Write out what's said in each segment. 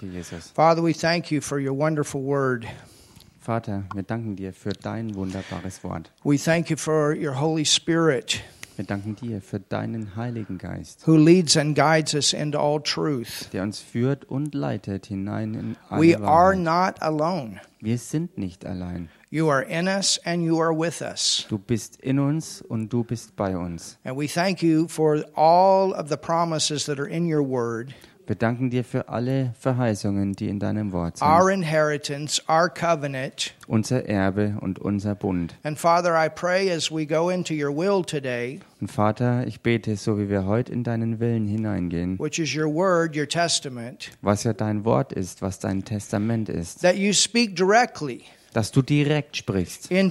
Danke, Jesus. Father, we thank you for your wonderful word. Vater, wir danken dir für dein wunderbares Wort. We thank you for your Holy Spirit Wir danken dir für deinen Heiligen Geist, who leads and guides us into all truth. der uns führt und leitet hinein in alle We are Wahrheit. not alone. Wir sind nicht allein. You are in us and you are with us. Du bist in uns und du bist bei uns. And we thank you for all of the promises that are in your word, Wir danken dir für alle Verheißungen, die in deinem Wort sind. our inheritance, our covenant. unser Erbe und unser Bund. And Father, I pray as we go into your will today, Und Vater, ich bete, so wie wir heute in deinen Willen hineingehen, which is your word, your testament, was ja dein Wort ist, was dein Testament ist, that you speak directly dass du direkt sprichst, hinein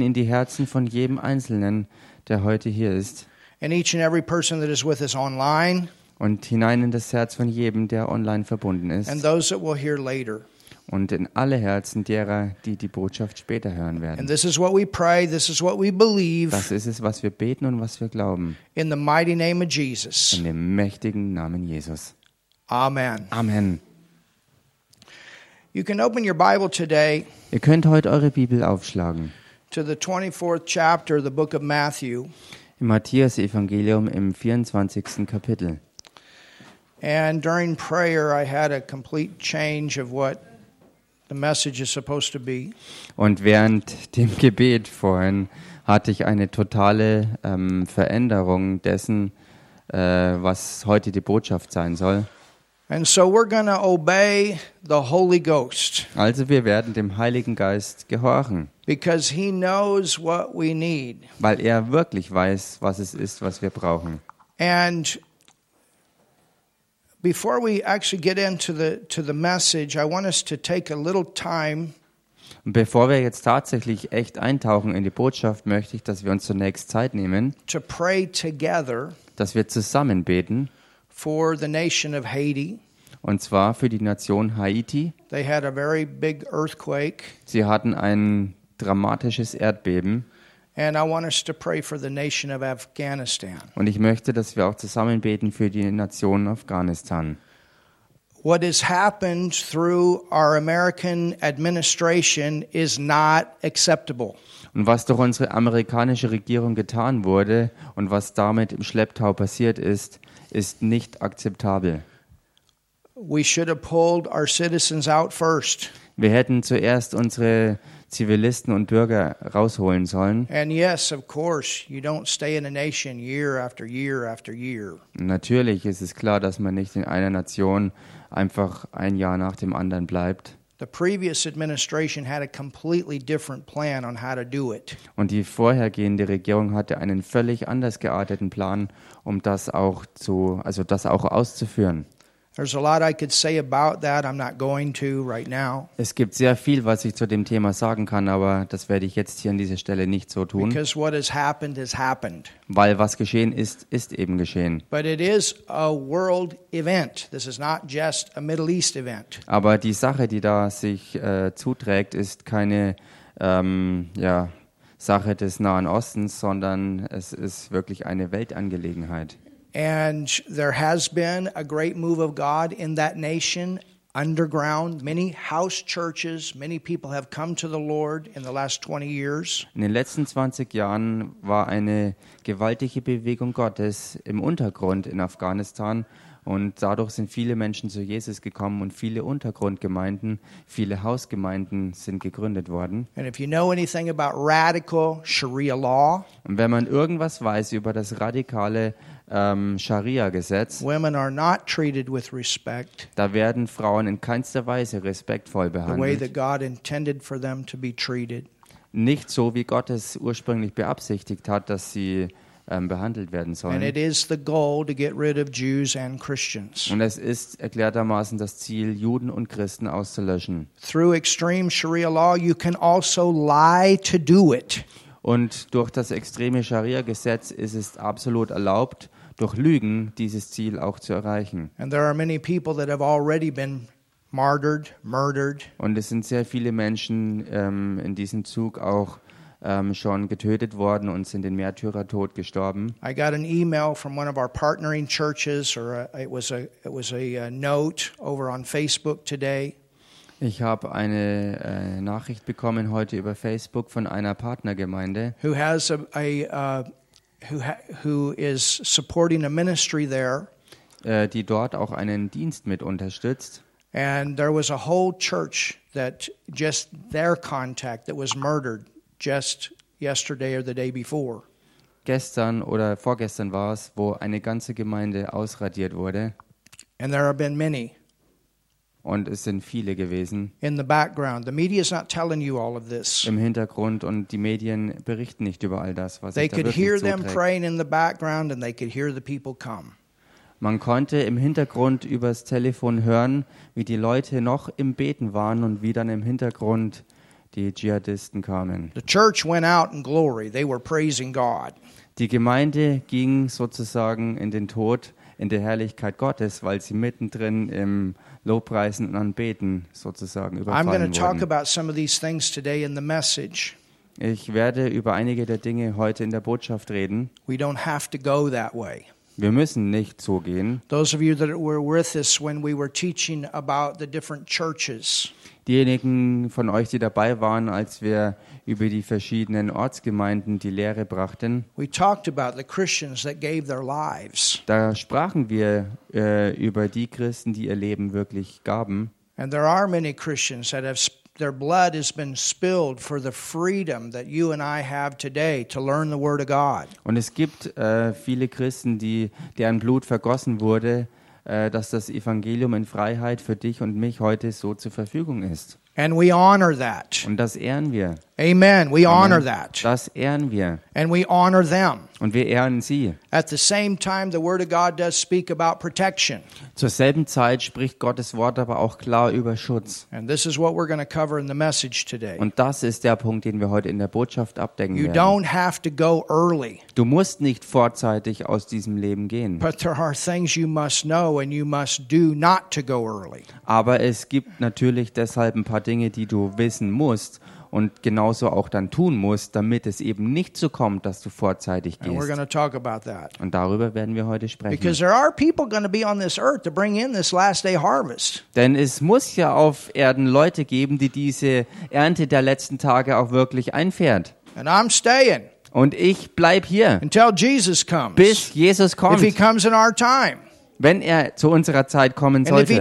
in die Herzen von jedem Einzelnen, der heute hier ist, and each and every person that is with us online und hinein in das Herz von jedem, der online verbunden ist. and those that will hear later. und in alle Herzen derer, die die Botschaft später hören And werden. this is what we pray, this is what we believe Das ist es, was wir beten und was wir glauben. in the mighty name of Jesus. In dem mächtigen Namen Jesus. Amen. Amen. You can open your Bible today Ihr könnt heute eure Bibel aufschlagen. to the 24th chapter of the book of Matthew. Im Matthäus-Evangelium im 24. Kapitel. And during prayer, I had a complete change of what the message is supposed to be. Und während dem Gebet vorhin hatte ich eine totale ähm, Veränderung dessen, äh, was heute die Botschaft sein soll. Also wir werden dem Heiligen Geist gehorchen, because He knows what we need. weil er wirklich weiß, was es ist, was wir brauchen. And before we actually get into the to the message, I want us to take a little time. Und bevor wir jetzt tatsächlich echt eintauchen in die Botschaft, möchte ich, dass wir uns zunächst Zeit nehmen, to pray together. Dass wir zusammen beten, for the nation of Haiti. und zwar für die Nation Haiti. They had a very big earthquake, Sie hatten ein dramatisches Erdbeben and I want us to pray for the nation of Afghanistan. und ich möchte, dass wir auch zusammen beten für die Nation Afghanistan. What has happened through our American administration is not acceptable. Und was durch unsere amerikanische Regierung getan wurde und was damit im Schlepptau passiert ist, ist nicht akzeptabel. We should have pulled our citizens out first. Wir hätten zuerst unsere Zivilisten und Bürger rausholen sollen. And yes, of course, you don't stay in a nation year after year after year. Natürlich ist es klar, dass man nicht in einer Nation einfach ein Jahr nach dem anderen bleibt. The previous administration had a completely different plan on how to do it. Und die vorhergehende Regierung hatte einen völlig anders gearteten Plan, um das auch zu, also das auch auszuführen. There's a lot I could say about that. I'm not going to right now Es gibt sehr viel, was ich zu dem Thema sagen kann, aber das werde ich jetzt hier an dieser Stelle nicht so tun, because what has happened has happened. weil was geschehen ist, ist eben geschehen. But it is a world event. This is not just a Middle East event. Aber die Sache, die da sich äh, zuträgt, ist keine ähm, ja, Sache des Nahen Ostens, sondern es ist wirklich eine Weltangelegenheit. And there has been a great move of God in that nation underground. Many house churches, many people have come to the Lord in the last 20 years. In den letzten 20 Jahren war eine gewaltige Bewegung Gottes im Untergrund in Afghanistan und dadurch sind viele Menschen zu Jesus gekommen und viele Untergrundgemeinden, viele Hausgemeinden sind gegründet worden. And if you know radical Sharia law, Und wenn man irgendwas weiß über das radikale ähm, Scharia-Gesetz, women are not treated with respect da werden Frauen in keinster Weise respektvoll the way behandelt. that God intended for them to be treated. Nicht so, wie Gott es ursprünglich beabsichtigt hat, dass sie ähm, behandelt werden And sollen. it is the goal to get rid of Jews and Christians. Und es ist erklärtermaßen das Ziel, Juden und Christen auszulöschen. Through extreme Sharia law, you can also lie to do it. Und durch das extreme Scharia-Gesetz ist es absolut erlaubt, durch Lügen dieses Ziel auch zu erreichen. And there are many people that have already been martyred, murdered, Und es sind sehr viele Menschen ähm, in diesem Zug auch ähm, schon getötet worden und sind den Märtyrertod gestorben. I got an email from one of our partnering churches, or a, it was a it was a, uh note over on Facebook today. Ich habe eine äh, Nachricht bekommen heute über Facebook von einer Partnergemeinde, who has a, a uh, who who is supporting a ministry there, äh, die dort auch einen Dienst mit unterstützt. and there was a whole church that just their contact that was murdered just yesterday or the day before. Gestern oder vorgestern war es, wo eine ganze Gemeinde ausradiert wurde. And there have been many Und es sind viele gewesen in the background. The media is not telling you all of this. im Hintergrund und die Medien berichten nicht über all das, was They sich da could hear them zuträgt. praying in the background, and they could hear the people come. Man konnte im Hintergrund übers Telefon hören, wie die Leute noch im Beten waren und wie dann im Hintergrund die Dschihadisten kamen. The church went out in glory. They were praising God. Die Gemeinde ging sozusagen in den Tod, in der Herrlichkeit Gottes, weil sie mittendrin im Lobpreisen und Anbeten sozusagen I'm going überfallen to talk wurden. about some of these things today in the message. Ich werde über einige der Dinge heute in der Botschaft reden. We don't have to go that way. Wir müssen nicht so gehen. Those of you that were with us when we were teaching about the different churches, Diejenigen von euch, die dabei waren, als wir über die verschiedenen Ortsgemeinden die Lehre brachten, we talked about the Christians that gave their lives. da sprachen wir äh, über die Christen, die ihr Leben wirklich gaben. And there are many Christians that have their blood has been spilled for the freedom that you and I have today to learn the Word of God. Und es gibt äh, viele Christen, die, deren Blut vergossen wurde, äh, dass das Evangelium in Freiheit für dich und mich heute so zur Verfügung ist. And we honor that. Und das ehren wir. Amen. We honor Amen. that. Das ehren wir. And we honor them. Und wir ehren sie. At the same time, the Word of God does speak about protection. Zur selben Zeit spricht Gottes Wort aber auch klar über Schutz. And this is what we're going to cover in the message today. Und das ist der Punkt, den wir heute in der Botschaft abdecken You werden. don't have to go early, Du musst nicht vorzeitig aus diesem Leben gehen. but there are things you must know and you must do not to go early. Aber es gibt natürlich deshalb ein paar Dinge, die du wissen musst und genauso auch dann tun musst, damit es eben nicht so kommt, dass du vorzeitig gehst. Und darüber werden wir heute sprechen. Because there are people going to be on this earth to bring in this last day harvest. Denn es muss ja auf Erden Leute geben, die diese Ernte der letzten Tage auch wirklich einfährt. And I'm staying Und ich bleib hier, until Jesus comes. bis Jesus If he kommt, comes in our time. Wenn er zu unserer Zeit kommen sollte.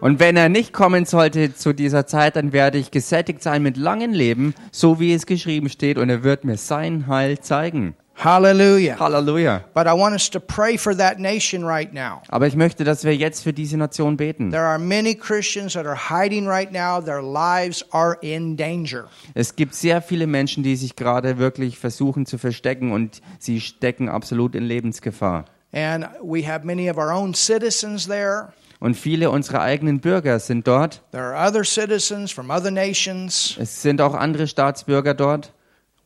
Und wenn er nicht kommen sollte zu dieser Zeit, dann werde ich gesättigt sein mit langem Leben, so wie es geschrieben steht, und er wird mir sein Heil zeigen. Hallelujah. Halleluja. But I want us to pray for that nation right now. Aber ich möchte, dass wir jetzt für diese Nation beten. There are many Christians that are hiding right now. Their lives are in danger. Es gibt sehr viele Menschen, die sich gerade wirklich versuchen zu verstecken und sie stecken absolut in Lebensgefahr. And we have many of our own citizens there. Und viele unserer eigenen Bürger sind dort. There are other citizens from other nations. Es sind auch andere Staatsbürger dort.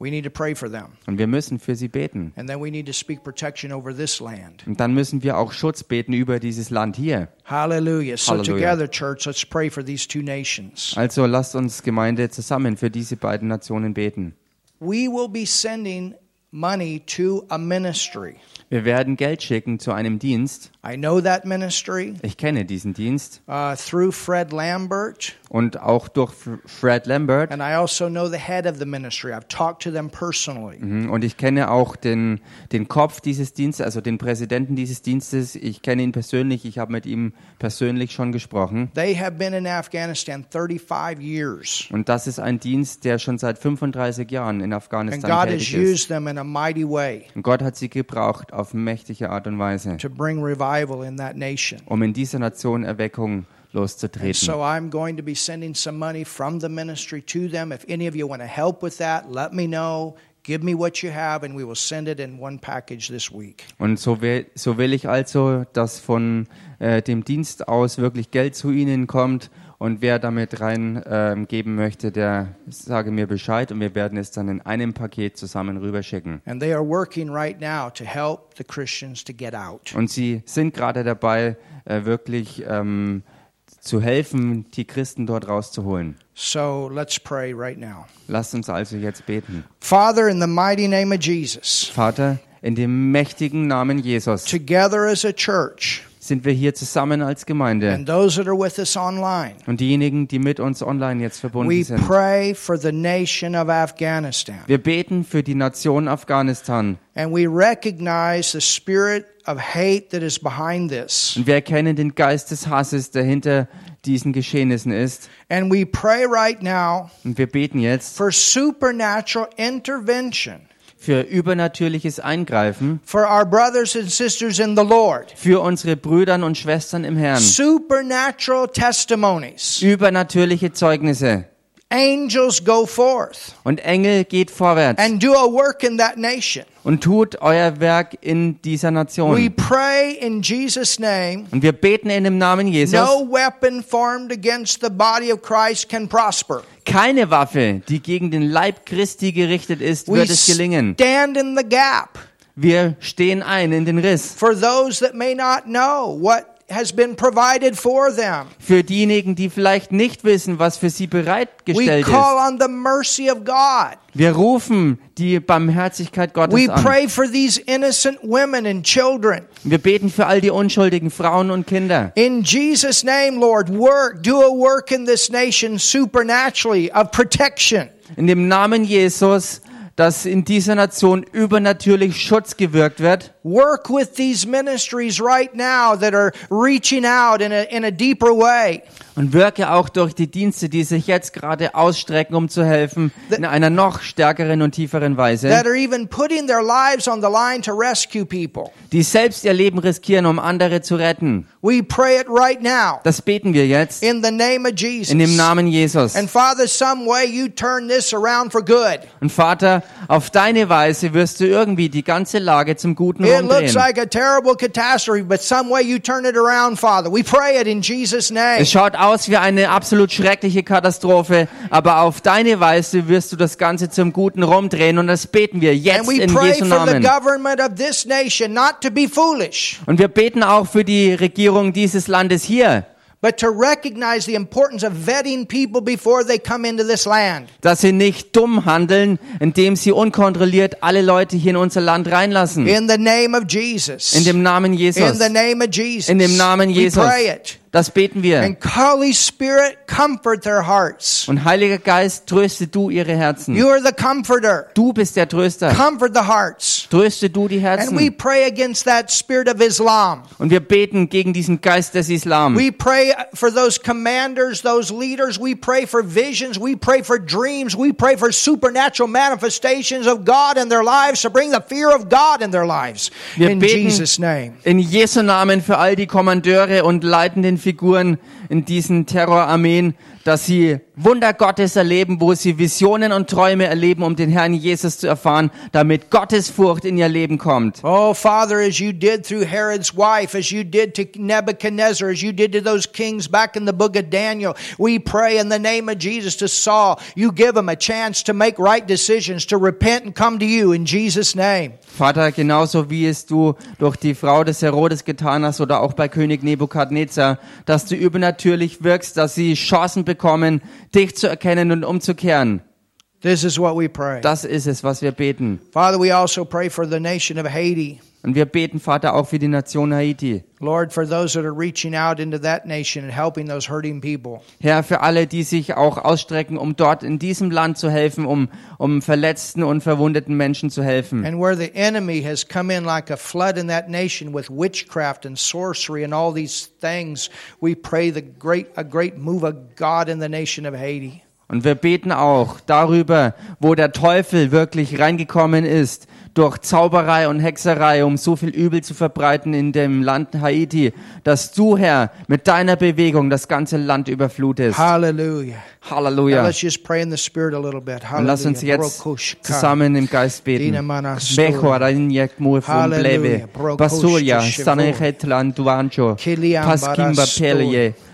We need to pray for them. Und wir müssen für sie beten. And then we need to speak protection over this land. Und dann müssen wir auch Schutz beten über dieses Land hier. Hallelujah. So, Hallelujah. together, church, let's pray for these two nations. Also lasst uns Gemeinde zusammen für diese beiden Nationen beten. We will be sending money to a ministry. Wir werden Geld schicken zu einem Dienst. I know that ministry Ich kenne diesen Dienst. uh, through Fred Lambert, Und auch durch Fred Lambert. and I also know the head of the ministry. I've talked to them personally. Mhm. Und ich kenne auch den, den Kopf dieses Dienstes, also den Präsidenten dieses Dienstes. Ich kenne ihn persönlich. Ich habe mit ihm persönlich schon gesprochen. They have been in Afghanistan 35 years, Und das ist ein Dienst, der schon seit 35 Jahren in and Afghanistan God has tätig ist. used them in a mighty way Und Gott hat sie gebraucht auf mächtige Art und Weise, to bring revival in that nation. um in dieser Nation Erweckung loszutreten. so I'm going to be sending some money from the ministry to them. If any of you want to help with that, let me know. Give me what you have, and we will send it in one package this week. Und so will, so will ich also, dass von äh, dem Dienst aus wirklich Geld zu Ihnen kommt. Und wer damit rein ähm, geben möchte, der sage mir Bescheid und wir werden es dann in einem Paket zusammen rüberschicken. And they are working right now to help the Christians to get out. Und Sie sind gerade dabei, äh, wirklich ähm, zu helfen, die Christen dort rauszuholen. So let's pray right now. Lasst uns also jetzt beten. Father, in the mighty name of Jesus, Vater, in dem mächtigen Namen Jesus together as a church, sind wir hier zusammen als Gemeinde. online, Und diejenigen, die mit uns online jetzt verbunden sind. pray for the nation of Afghanistan. Wir beten für die Nation Afghanistan. And we recognize the spirit of hate that is behind this. Und wir erkennen den Geist des Hasses, der hinter diesen Geschehnissen ist. And we pray right now Und wir beten jetzt for supernatural intervention für übernatürliches Eingreifen for our brothers and sisters in the Lord. für unsere Brüder und Schwestern im Herrn. Supernatural testimonies. Übernatürliche Zeugnisse. Angels go forth Und Engel geht vorwärts and do a work in that nation. und tut euer Werk in dieser We Nation. pray in Jesus' name. Und wir beten in dem Namen Jesus. No weapon formed against the body of Christ can prosper. Keine Waffe, die gegen den Leib Christi gerichtet ist, We wird es gelingen. stand in the gap Wir stehen ein in den Riss. for those that may not know what has been provided for them. Für diejenigen, die vielleicht nicht wissen, was für sie We bereitgestellt call ist. on the mercy of God. Wir rufen die Barmherzigkeit Gottes We an. pray for these innocent women and children. Wir beten für all die unschuldigen Frauen und Kinder. In Jesus' name, Lord, work, do a work in this nation supernaturally of protection. In dem Namen Jesus, dass in dieser Nation übernatürlich Schutz gewirkt wird. Work with these ministries right now that are reaching out in a, in a deeper way. Und wirke auch durch die Dienste, die sich jetzt gerade ausstrecken, um zu helfen, in einer noch stärkeren und tieferen Weise, That are even putting their lives on the line to rescue people. die selbst ihr Leben riskieren, um andere zu retten. We pray it right now Das beten wir jetzt in the name of Jesus. in dem Namen Jesus. And Father, some way you turn this around for good. Und Vater, auf deine Weise wirst du irgendwie die ganze Lage zum Guten It looks like a terrible catastrophe, but some way you turn it around, Father. We pray it in Jesus' name. Es schaut aus wie eine absolut schreckliche Katastrophe, aber auf deine Weise wirst du das Ganze zum Guten rumdrehen und das beten wir And jetzt we in pray Jesu for the Namen. government of this nation not to be foolish, Und wir beten auch für die Regierung dieses Landes hier, but to recognize the importance of vetting people before they come into this land. dass sie nicht dumm handeln, indem sie unkontrolliert alle Leute hier in unser Land reinlassen. In the name of Jesus. In dem Namen In Jesus. the name of Jesus. In dem Namen We Jesus. pray it. Das beten wir. And Holy Spirit, comfort their hearts. Und Heiliger Geist, tröste du ihre Herzen. You are the comforter. Du bist der Tröster. Comfort the hearts. Tröste du die And we Herzen. pray against that spirit of Islam. Und wir beten gegen diesen Geist des Islam. We pray for those commanders, those leaders. We pray for visions. We pray for dreams. We pray for supernatural manifestations of God in their lives to bring the fear of God in their lives. Wir in beten Jesus' name. in Jesu Namen für all die Kommandeure und leitenden Figuren in diesen Terrorarmeen, dass sie Wunder Gottes erleben, wo sie Visionen und Träume erleben, um den Herrn Jesus zu erfahren, damit Gottes Furcht in ihr Leben kommt. Oh, Father, as you did through Herod's wife, as you did to Nebuchadnezzar, as you did to those kings back in the book of Daniel, we pray in the name of Jesus to Saul, you give him a chance to make right decisions, to repent and come to you in Jesus' name. Vater, genauso wie es du durch die Frau des Herodes getan hast oder auch bei König Nebukadnezar, dass du übernatürlich wirkst, dass sie Chancen bekommen, dich zu erkennen und umzukehren. This is what we pray. Das ist es, was wir beten. Father, we also pray for the nation of Haiti. Und wir beten, Vater, auch für die Nation Haiti. Lord, for those that are reaching out into that nation and helping those hurting people. Herr, für alle, die sich auch ausstrecken, um dort in diesem Land zu helfen, um, um verletzten und verwundeten Menschen zu helfen. And where the enemy has come in like a flood in that nation with witchcraft and sorcery and all these things, we pray the great a great move of God in the nation of Haiti. Und wir beten auch darüber, wo der Teufel wirklich reingekommen ist, durch Zauberei und Hexerei, um so viel Übel zu verbreiten in dem Land Haiti, dass du, Herr, mit deiner Bewegung das ganze Land überflutest. Halleluja. let's just pray in the spirit a little bit. Und lass uns jetzt zusammen im Geist beten. Halleluja.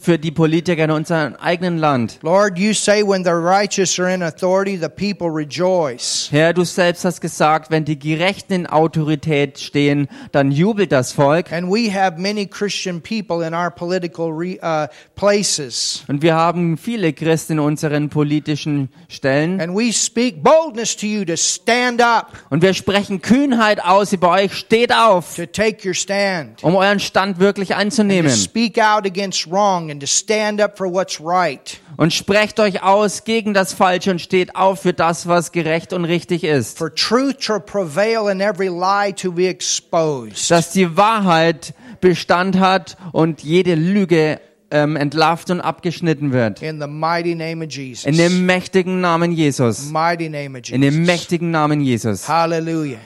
für die Politiker in unserem eigenen Land. Lord, you say when the righteous are in authority, the people rejoice. Herr, du selbst hast gesagt, wenn die Gerechten in Autorität stehen, dann jubelt das Volk. And we have many Christian people in our political re, uh, places. Und wir haben viele Christen in unseren politischen Stellen. And we speak boldness to you to stand up, Und wir sprechen Kühnheit aus über euch. Steht auf, to take your stand, um euren Stand wirklich to einzunehmen. speak out against wrong, and to stand up for what's right. Und sprecht euch aus gegen das Falsche und steht auf für das, was gerecht und richtig ist. For truth to prevail and every lie to be exposed. Dass die Wahrheit Bestand hat und jede Lüge ähm, entlarvt und abgeschnitten wird. In the mighty name of Jesus. In dem mächtigen Namen Jesus. mighty name of In dem mächtigen Namen Jesus. Halleluja.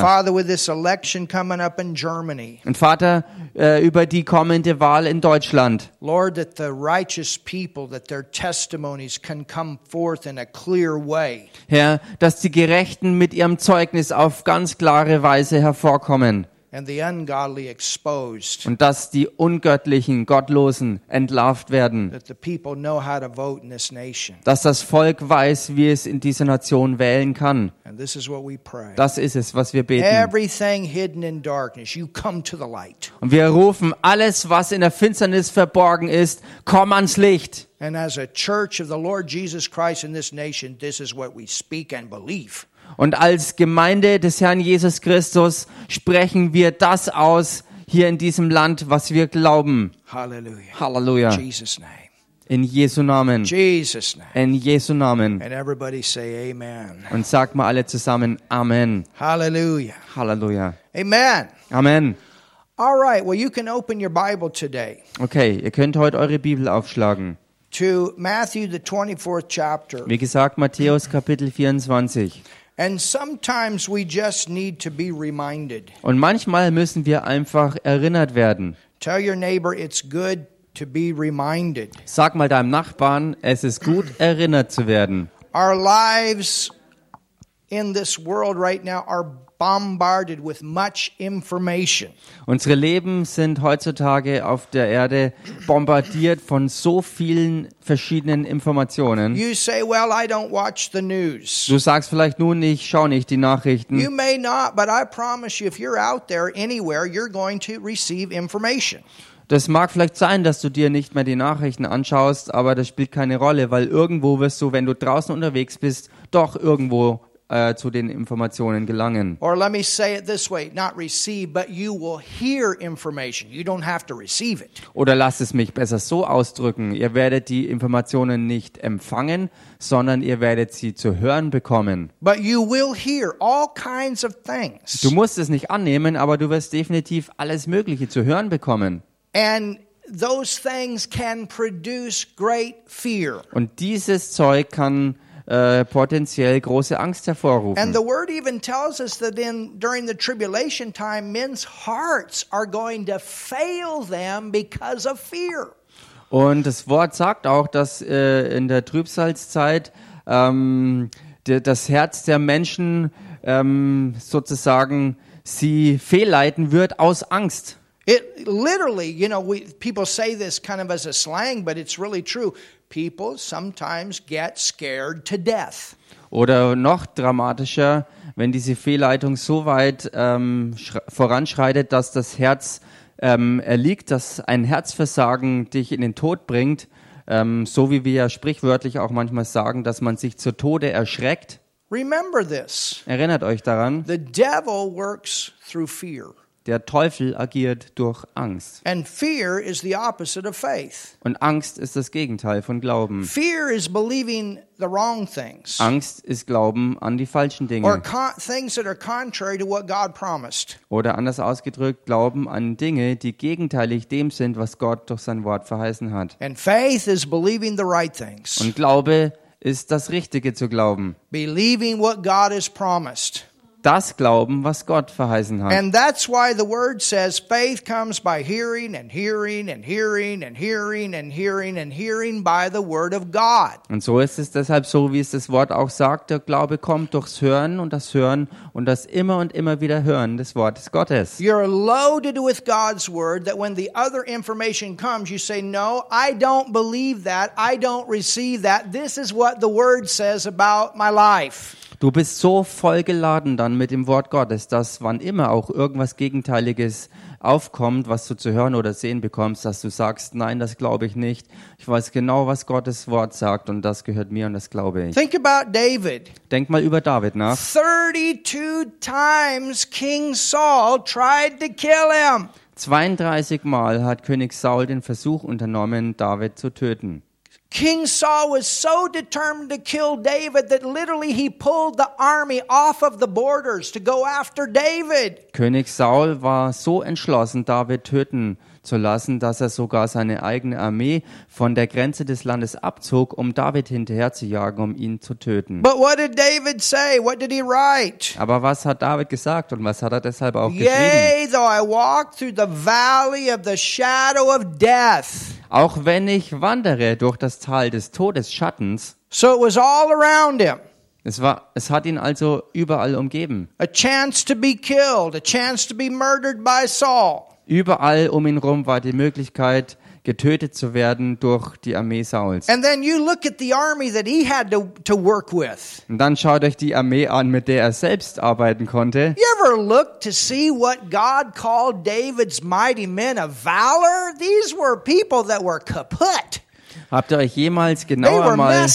Father, with this election coming up in Germany, Und Vater, äh, über die kommende Wahl in Deutschland. Lord, that the righteous people, that their testimonies can come forth in a clear way. Herr, dass die Gerechten mit ihrem Zeugnis auf ganz klare Weise hervorkommen und dass die ungöttlichen, gottlosen entlarvt werden. Dass das Volk weiß, wie es in dieser Nation wählen kann. Das ist es, was wir beten. Und wir rufen alles, was in der Finsternis verborgen ist, komm ans Licht. And as a church of the Lord Jesus Christ in this nation, this is what we speak and believe. Und als Gemeinde des Herrn Jesus Christus sprechen wir das aus hier in diesem Land, was wir glauben. Halleluja. Jesus' name. In Jesu Namen. Jesus' name. In Jesu Namen. And everybody say amen. Und sagt mal alle zusammen Amen. Hallelujah. Halleluja. Amen. Amen. All right. Well, you can open your Bible today Okay, ihr könnt heute eure Bibel aufschlagen. to Matthew, the 24th chapter. Wie gesagt, Matthäus Kapitel 24. And sometimes we just need to be reminded. Und manchmal müssen wir einfach erinnert werden. Tell your neighbor it's good to be reminded. Sag mal deinem Nachbarn, es ist gut, erinnert zu werden. Our lives in this world right now are bombarded with much information. Unsere Leben sind heutzutage auf der Erde bombardiert von so vielen verschiedenen Informationen. You say, Well, I don't watch the news. Du sagst vielleicht nun, ich schaue nicht die You Nachrichten. may not, but I promise you, if you're out there anywhere, you're going to receive information. Das mag vielleicht sein, dass du dir nicht mehr die Nachrichten anschaust, aber das spielt keine Rolle, weil irgendwo wirst du, wenn du draußen unterwegs bist, doch irgendwo äh, zu den Informationen gelangen. Or let me say it this way not receive, but you will hear information. You don't have to receive it. Oder lass es mich besser so ausdrücken. Ihr werdet die Informationen nicht empfangen, sondern ihr werdet sie zu hören bekommen. But you will hear all kinds of things. Du musst es nicht annehmen, aber du wirst definitiv alles Mögliche zu hören bekommen. And those things can produce great fear. Und dieses Zeug kann äh, potenziell große Angst And hervorrufen. the word even tells us that in during the tribulation time, men's hearts are going to fail them because of fear. Und das Wort sagt auch, dass äh, in der Trübsalzeit ähm, das Herz der Menschen ähm, sozusagen sie fehlleiten wird aus Angst. It literally, you know, we people say this kind of as a slang, but it's really true. People sometimes get scared to death. Oder noch dramatischer, wenn diese Fehlleitung so weit ähm, schre- voranschreitet, dass das Herz ähm, erliegt, dass ein Herzversagen dich in den Tod bringt, ähm, so wie wir ja sprichwörtlich auch manchmal sagen, dass man sich zu Tode erschreckt. Remember this. Erinnert euch daran, The devil works through fear. Der Teufel agiert durch Angst. And fear is the opposite of faith. Und Angst ist das Gegenteil von Glauben. Fear is believing the wrong things Angst ist Glauben an die falschen or Dinge. con- things that are contrary to what God promised. Oder anders ausgedrückt, Glauben an Dinge, die gegenteilig dem sind, was Gott durch sein Wort verheißen hat. And faith is believing the right things, Und Glaube ist das Richtige zu glauben. believing what God has promised. Das glauben, was Gott verheißen hat. And that's why the word says faith comes by hearing and hearing and hearing and hearing and hearing and hearing by the word of God. Und so ist es deshalb so, wie es das Wort auch sagt, der Glaube kommt durchs Hören und das Hören und das immer und immer wieder Hören des Wortes Gottes. You're loaded with God's word that when the other information comes, you say, No, I don't believe that. I don't receive that. This is what the word says about my life. Du bist so vollgeladen dann mit dem Wort Gottes, dass wann immer auch irgendwas Gegenteiliges aufkommt, was du zu hören oder sehen bekommst, dass du sagst, nein, das glaube ich nicht. Ich weiß genau, was Gottes Wort sagt und das gehört mir und das glaube ich. Think about David. Denk mal über David nach. 32 times King Saul tried to kill him. 32 Mal hat König Saul den Versuch unternommen, David zu töten. King Saul was so determined to kill David that literally he pulled the army off of the borders to go after David. König Saul war so entschlossen, David töten zu lassen, dass er sogar seine eigene Armee von der Grenze des Landes abzog, um David hinterherzujagen, um ihn zu töten. But what did David say? What did he write? Aber was hat David gesagt und was hat er deshalb auch geschrieben? Yea, though I walk through the valley of the shadow of death. Auch wenn ich wandere durch das Tal des Todesschattens, So it was all around him. es war, es hat ihn also überall umgeben. A chance to be killed, a chance to be murdered by Saul. Überall um ihn rum war die Möglichkeit, getötet zu werden durch die Armee Sauls. Und dann schaut euch die Armee an, mit der er selbst arbeiten konnte. You ever look to see what God called David's mighty men of valor? These were people that were kaput. Habt ihr euch jemals genauer mal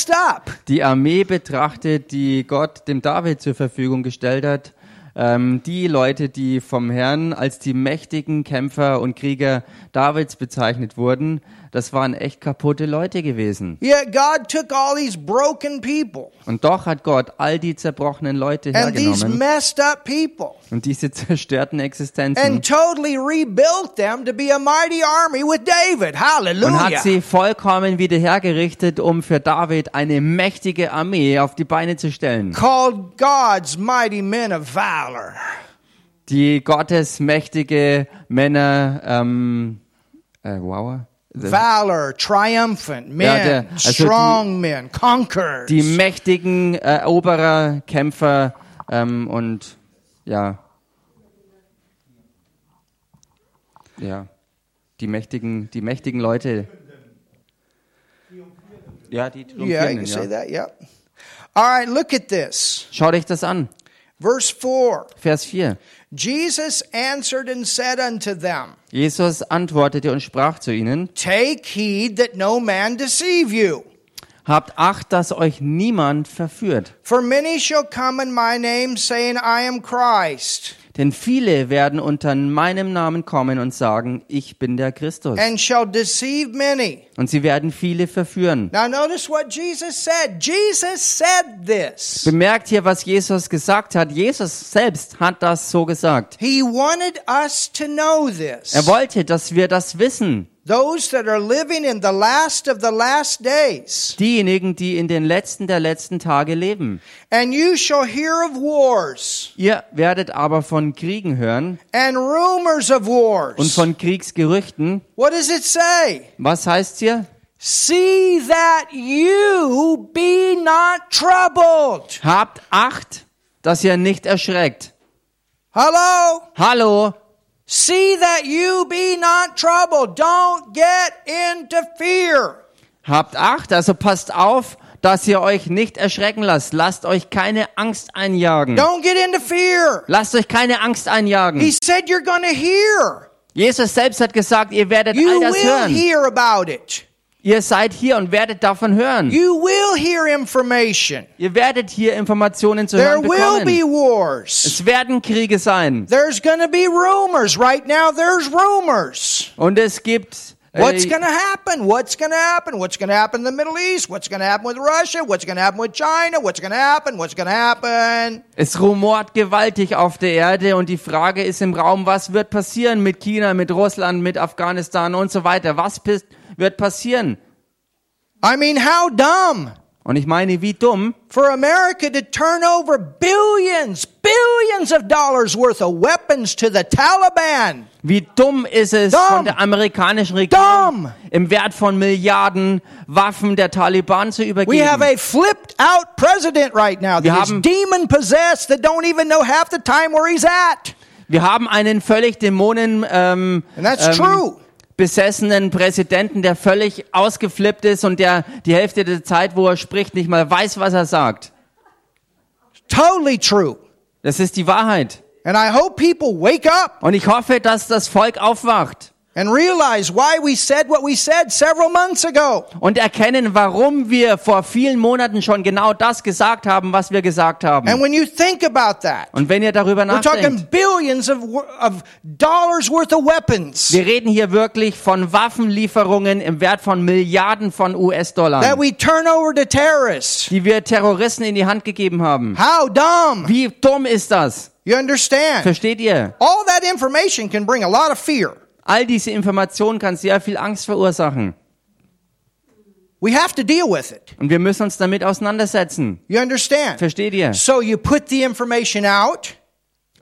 die Armee betrachtet, die Gott dem David zur Verfügung gestellt hat? Ähm, die Leute, die vom Herrn als die mächtigen Kämpfer und Krieger Davids bezeichnet wurden, das waren echt kaputte Leute gewesen. Yet God took all these broken people Und doch hat Gott all die zerbrochenen Leute and these hergenommen messed up people und diese zerstörten Existenzen and totally rebuilt them to be a mighty army with David. und hat Hallelujah. sie vollkommen wieder hergerichtet, um für David eine mächtige Armee auf die Beine zu stellen, Called God's mighty men of valor. die Gottes mächtige Männer, ähm, äh, wow, Valor, triumphant men, Ja, der- also die- strong men, conquerors. die mächtigen Eroberer, Kämpfer ähm, und ja, ja, die mächtigen, die mächtigen Leute. Ja, die yeah, you Triumphierenden, can say ja. that. Yep. All right, look at this. Schau dich das an. Verse 4. Vers 4. Jesus answered and said unto them, Jesus antwortete und sprach zu ihnen, Take heed that no man deceive you. Habt Acht, dass euch niemand verführt. For many shall come in my name, saying, I am Christ, Denn viele werden unter meinem Namen kommen und sagen, ich bin der Christus. and shall deceive many. Und sie werden viele verführen. Now notice what Jesus said. Jesus said this. Bemerkt hier, was Jesus gesagt hat. Jesus selbst hat das so gesagt. He wanted us to know this. Er wollte, dass wir das wissen. Those that are living in the last of the last days. Diejenigen, die in den letzten der letzten Tage leben. And you shall hear of wars Ihr werdet aber von Kriegen hören and rumors of und wars. von Kriegsgerüchten. What does it say? Was heißt hier? See that you be not troubled. Habt Acht, dass ihr nicht erschreckt. Hello? Hallo, See that you be not troubled. Don't get into fear. habt Acht, also passt auf, dass ihr euch nicht erschrecken lasst. Lasst euch keine Angst einjagen. Don't get into fear. Lasst euch keine Angst einjagen. He said you're to hear. Jesus selbst hat gesagt, ihr werdet You all das will hören. hear about it. Ihr seid hier und werdet davon hören. You will hear information. Ihr werdet hier Informationen zu There hören will be bekommen. wars. Es werden Kriege sein. There's to be rumors. Right now, there's rumors. Und es gibt What's äh, going to happen? What's going to happen? What's going to happen in the Middle East? What's going to happen with Russia? What's going to happen with China? What's going to happen? What's going to happen? es rumort gewaltig auf der Erde und die Frage ist im Raum, was wird passieren mit China, mit Russland, mit Afghanistan und so weiter? Was wird passieren? I mean, how dumb. Und ich meine, wie dumm, for America to turn over billions, billions of dollars worth of weapons to the Taliban. wie dumm ist es Dumm. von der amerikanischen Regierung Dumm. im Wert von Milliarden Waffen der Taliban zu We übergeben. have a flipped out president right now Wir that is haben- demon possessed that don't even know half the time where he's at. Wir haben einen völlig Dämonen ähm, And that's ähm, true. Besessenen Präsidenten, der völlig ausgeflippt ist und der die Hälfte der Zeit, wo er spricht, nicht mal weiß, was er sagt. Totally true. Das ist die Wahrheit. And I hope people wake up Und ich hoffe, dass das Volk aufwacht and realize why we said what we said several months ago. und erkennen, warum wir vor vielen Monaten schon genau das gesagt haben, was wir gesagt And haben. when you think about that, Und wenn ihr darüber we're talking nachdenkt, billions of, of dollars worth of weapons wir reden hier wirklich von Waffenlieferungen im Wert von Milliarden von that US-Dollar, we turn over to terrorists. die wir Terroristen in die Hand gegeben haben. How dumb. Wie dumm ist das? You understand? Versteht ihr? All that information can bring a lot of fear. All diese Information kann sehr viel Angst verursachen. We have to deal with it. Und wir müssen uns damit auseinandersetzen. You understand? Versteht ihr? So you put the information out,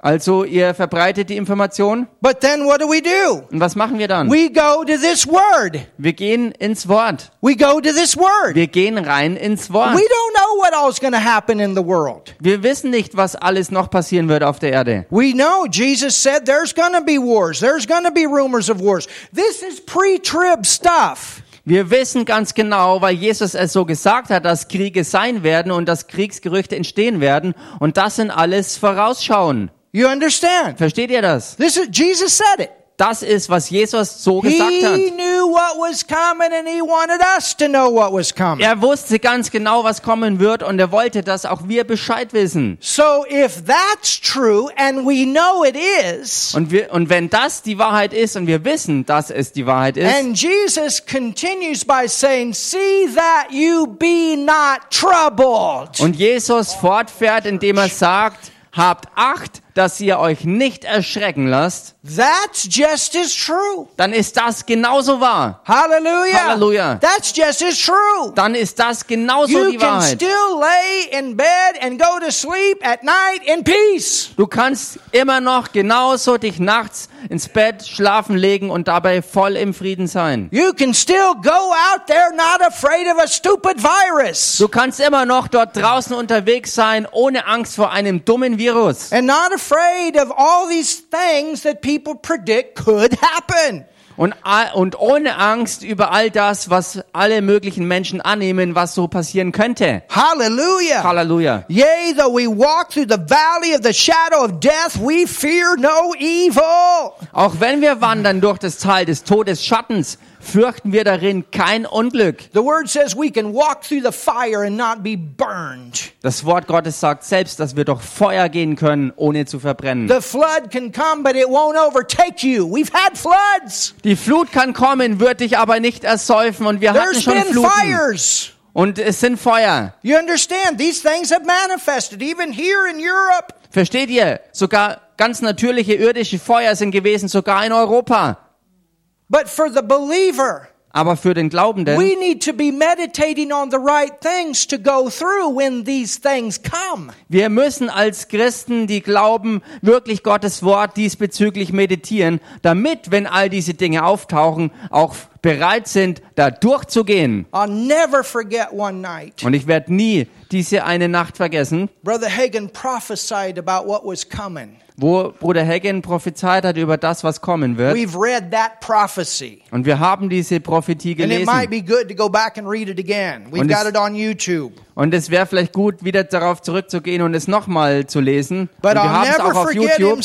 Also ihr verbreitet die Information. but then what do we do? Und was machen wir dann? We go to this word. Wir gehen ins Wort. We go to this word. Wir gehen rein ins Wort. We don't know what all's going to happen in the world. Wir wissen nicht, was alles noch passieren wird auf der Erde. We know Jesus said there's going to be wars. There's going to be rumors of wars. This is pre-trib stuff. Wir wissen ganz genau, weil Jesus es so gesagt hat, dass Kriege sein werden und dass Kriegsgerüchte entstehen werden. Und das sind alles Vorausschauen. You understand? Versteht ihr das? This is Jesus said it. Das ist, was Jesus so gesagt hat. He knew what was coming and he wanted us to know what was coming. Er wusste ganz genau, was kommen wird und er wollte, dass auch wir Bescheid wissen. So if that's true and we know it is, Und, wir, und wenn das die Wahrheit ist und wir wissen, dass es die Wahrheit ist, and Jesus continues by saying, see that you be not troubled. und Jesus fortfährt, indem er sagt, habt Acht, dass ihr euch nicht erschrecken lasst, That's just as true. dann ist das genauso wahr. Hallelujah. Hallelujah. That's just as true. Dann ist das genauso You die can Wahrheit. still lay in bed and go to sleep at night in peace. Du kannst immer noch genauso dich nachts ins Bett schlafen legen und dabei voll im Frieden sein. You can still go out there not afraid of a stupid virus Du kannst immer noch dort draußen unterwegs sein, ohne Angst vor einem dummen Virus. and not afraid of all these things that people predict could happen. Und, und ohne Angst über all das, was alle möglichen Menschen annehmen, was so passieren könnte. Hallelujah. Halleluja. Yea, though we walk through the valley of the shadow of death, we fear no evil. Auch wenn wir wandern durch das Tal des Todesschattens, fürchten wir darin kein Unglück. The word says we can walk through the fire and not be burned. Das Wort Gottes sagt selbst, dass wir durch Feuer gehen können, ohne zu verbrennen. The flood can come, but it won't overtake you. We've had floods. Die Flut kann kommen, wird dich aber nicht ersäufen und wir hatten schon Fluten. fires. Und es sind Feuer. You understand? These things have manifested, even here in Europe. Versteht ihr? Sogar ganz natürliche irdische Feuer sind gewesen, sogar in Europa. But for the believer, Aber für den Glaubenden we need to be meditating on the right things to go through when these things come. Wir müssen als Christen, die glauben, wirklich Gottes Wort diesbezüglich meditieren, damit, wenn all diese Dinge auftauchen, auch bereit sind, da durchzugehen. I'll never forget one night. Und ich werde nie diese eine Nacht vergessen, Brother Hagan prophesied about what was coming. Wo Bruder Hagen prophezeit hat über das, was kommen wird. We've read that prophecy. Und wir haben diese Prophetie And it might gelesen. be good to go back and read it again. We've Und es- got it on YouTube. Und es wäre vielleicht gut, wieder darauf zurückzugehen und es nochmal zu lesen. But und wir haben es auch auf YouTube.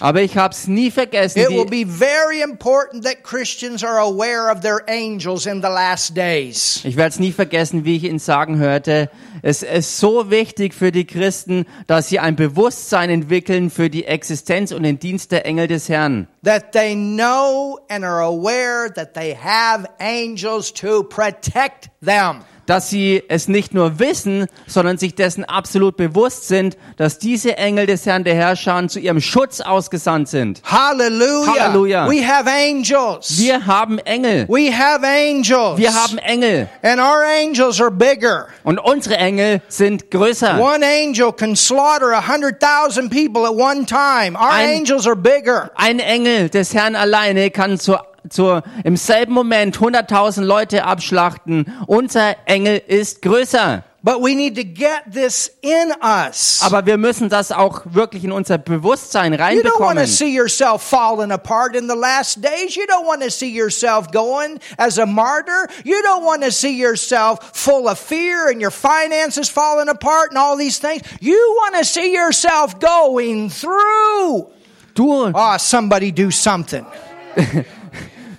Aber ich habe es nie vergessen. It will be very important that Christians are aware of their angels in the last days. ich werde es nie vergessen, wie ich ihn sagen hörte. Es ist so wichtig für die Christen, dass sie ein Bewusstsein entwickeln für die Existenz und den Dienst der Engel des Herrn. That they know and are aware that they have angels to protect them. Dass sie es nicht nur wissen, sondern sich dessen absolut bewusst sind, dass diese Engel des Herrn der Herrscher zu ihrem Schutz ausgesandt sind. Hallelujah. Hallelujah. We have angels. Wir haben Engel. We have angels. Wir haben Engel. and our angels are bigger. Und unsere Engel sind größer. One angel can slaughter a hundred thousand people at one time. Our Ein- angels are bigger. Ein Engel des Herrn alleine kann zur, zur, im selben Moment 100.000 Leute abschlachten. Unser Engel ist größer. But we need to get this in us. Aber wir müssen das auch wirklich in unser Bewusstsein You don't want to reinbekommen. see yourself falling apart in the last days. You don't want to see yourself going as a martyr. You don't want to see yourself full of fear and your finances falling apart and all these things. You want to see yourself going through. Du, Oh, somebody do something.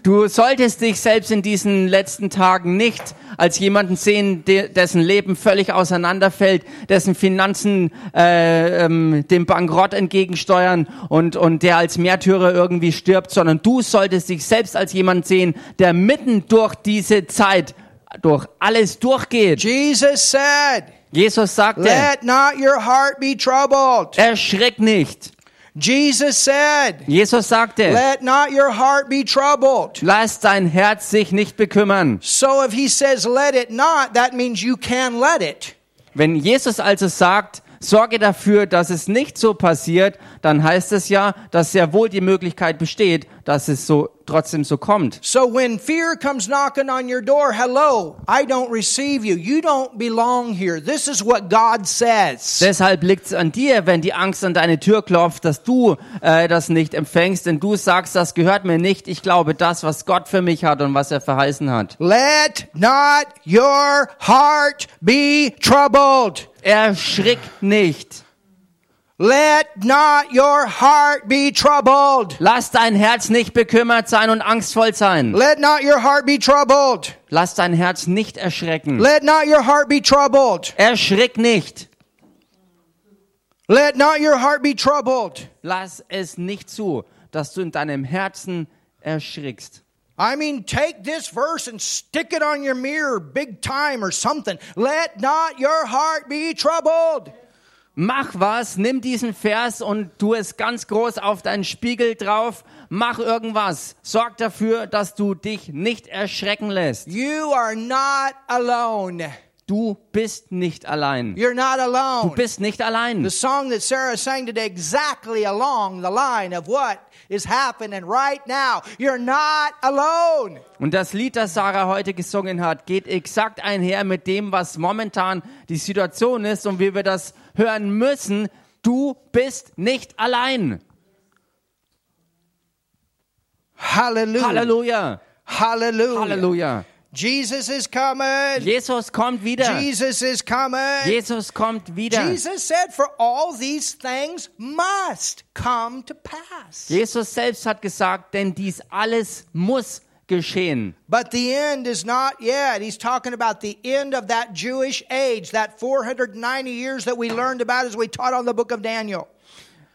du solltest dich selbst in diesen letzten Tagen nicht als jemanden sehen, de, dessen Leben völlig auseinanderfällt, dessen Finanzen äh, ähm, dem Bankrott entgegensteuern und, und der als Märtyrer irgendwie stirbt, sondern du solltest dich selbst als jemand sehen, der mitten durch diese Zeit, durch alles durchgeht. Jesus said, Jesus sagte, Let not your heart be troubled. erschreck nicht. Jesus said, Jesus sagte, Let not your heart be troubled. lass dein Herz sich nicht bekümmern. So if he says let it not, that means you can let it. Wenn Jesus also sagt, sorge dafür, dass es nicht so passiert, dann heißt es ja, dass sehr wohl die Möglichkeit besteht, dass es so trotzdem so kommt. So when fear comes knocking on your door, hello, I don't receive you. You don't belong here. This is what God says. Deshalb liegt es an dir, wenn die Angst an deine Tür klopft, dass du äh, das nicht empfängst, denn du sagst, das gehört mir nicht. Ich glaube das, was Gott für mich hat und was er verheißen hat. Let not your heart be troubled. Erschrick nicht. Let not your heart be troubled. Lass dein Herz nicht bekümmert sein und angstvoll sein. Let not your heart be troubled. Lass dein Herz nicht erschrecken. Let not your heart be troubled. Erschrick nicht. Let not your heart be troubled. Lass es nicht zu, dass du in deinem Herzen erschrickst. I mean, take this verse and stick it on your mirror big time or something. Let not your heart be troubled. Mach was, nimm diesen Vers und tu es ganz groß auf deinen Spiegel drauf. Mach irgendwas. Sorg dafür, dass du dich nicht erschrecken lässt. You are not alone. Du bist nicht allein. You're not Du alone. bist nicht allein. The song that Sarah sang today exactly along the line of what is happening right now. You're not alone. Und das Lied, das Sarah heute gesungen hat, geht exakt einher mit dem, was momentan die Situation ist und wie wir das hören müssen. Du bist nicht allein. Hallelujah. Halleluja. Hallelujah. Halleluja. Jesus is coming. Jesus kommt wieder. Jesus is coming. Jesus kommt wieder. Jesus said, For all these things must come to pass. Jesus selbst hat gesagt, denn dies alles muss geschehen. But the end is not yet. He's talking about the end of that Jewish age, that 490 years that we learned about as we taught on the book of Daniel.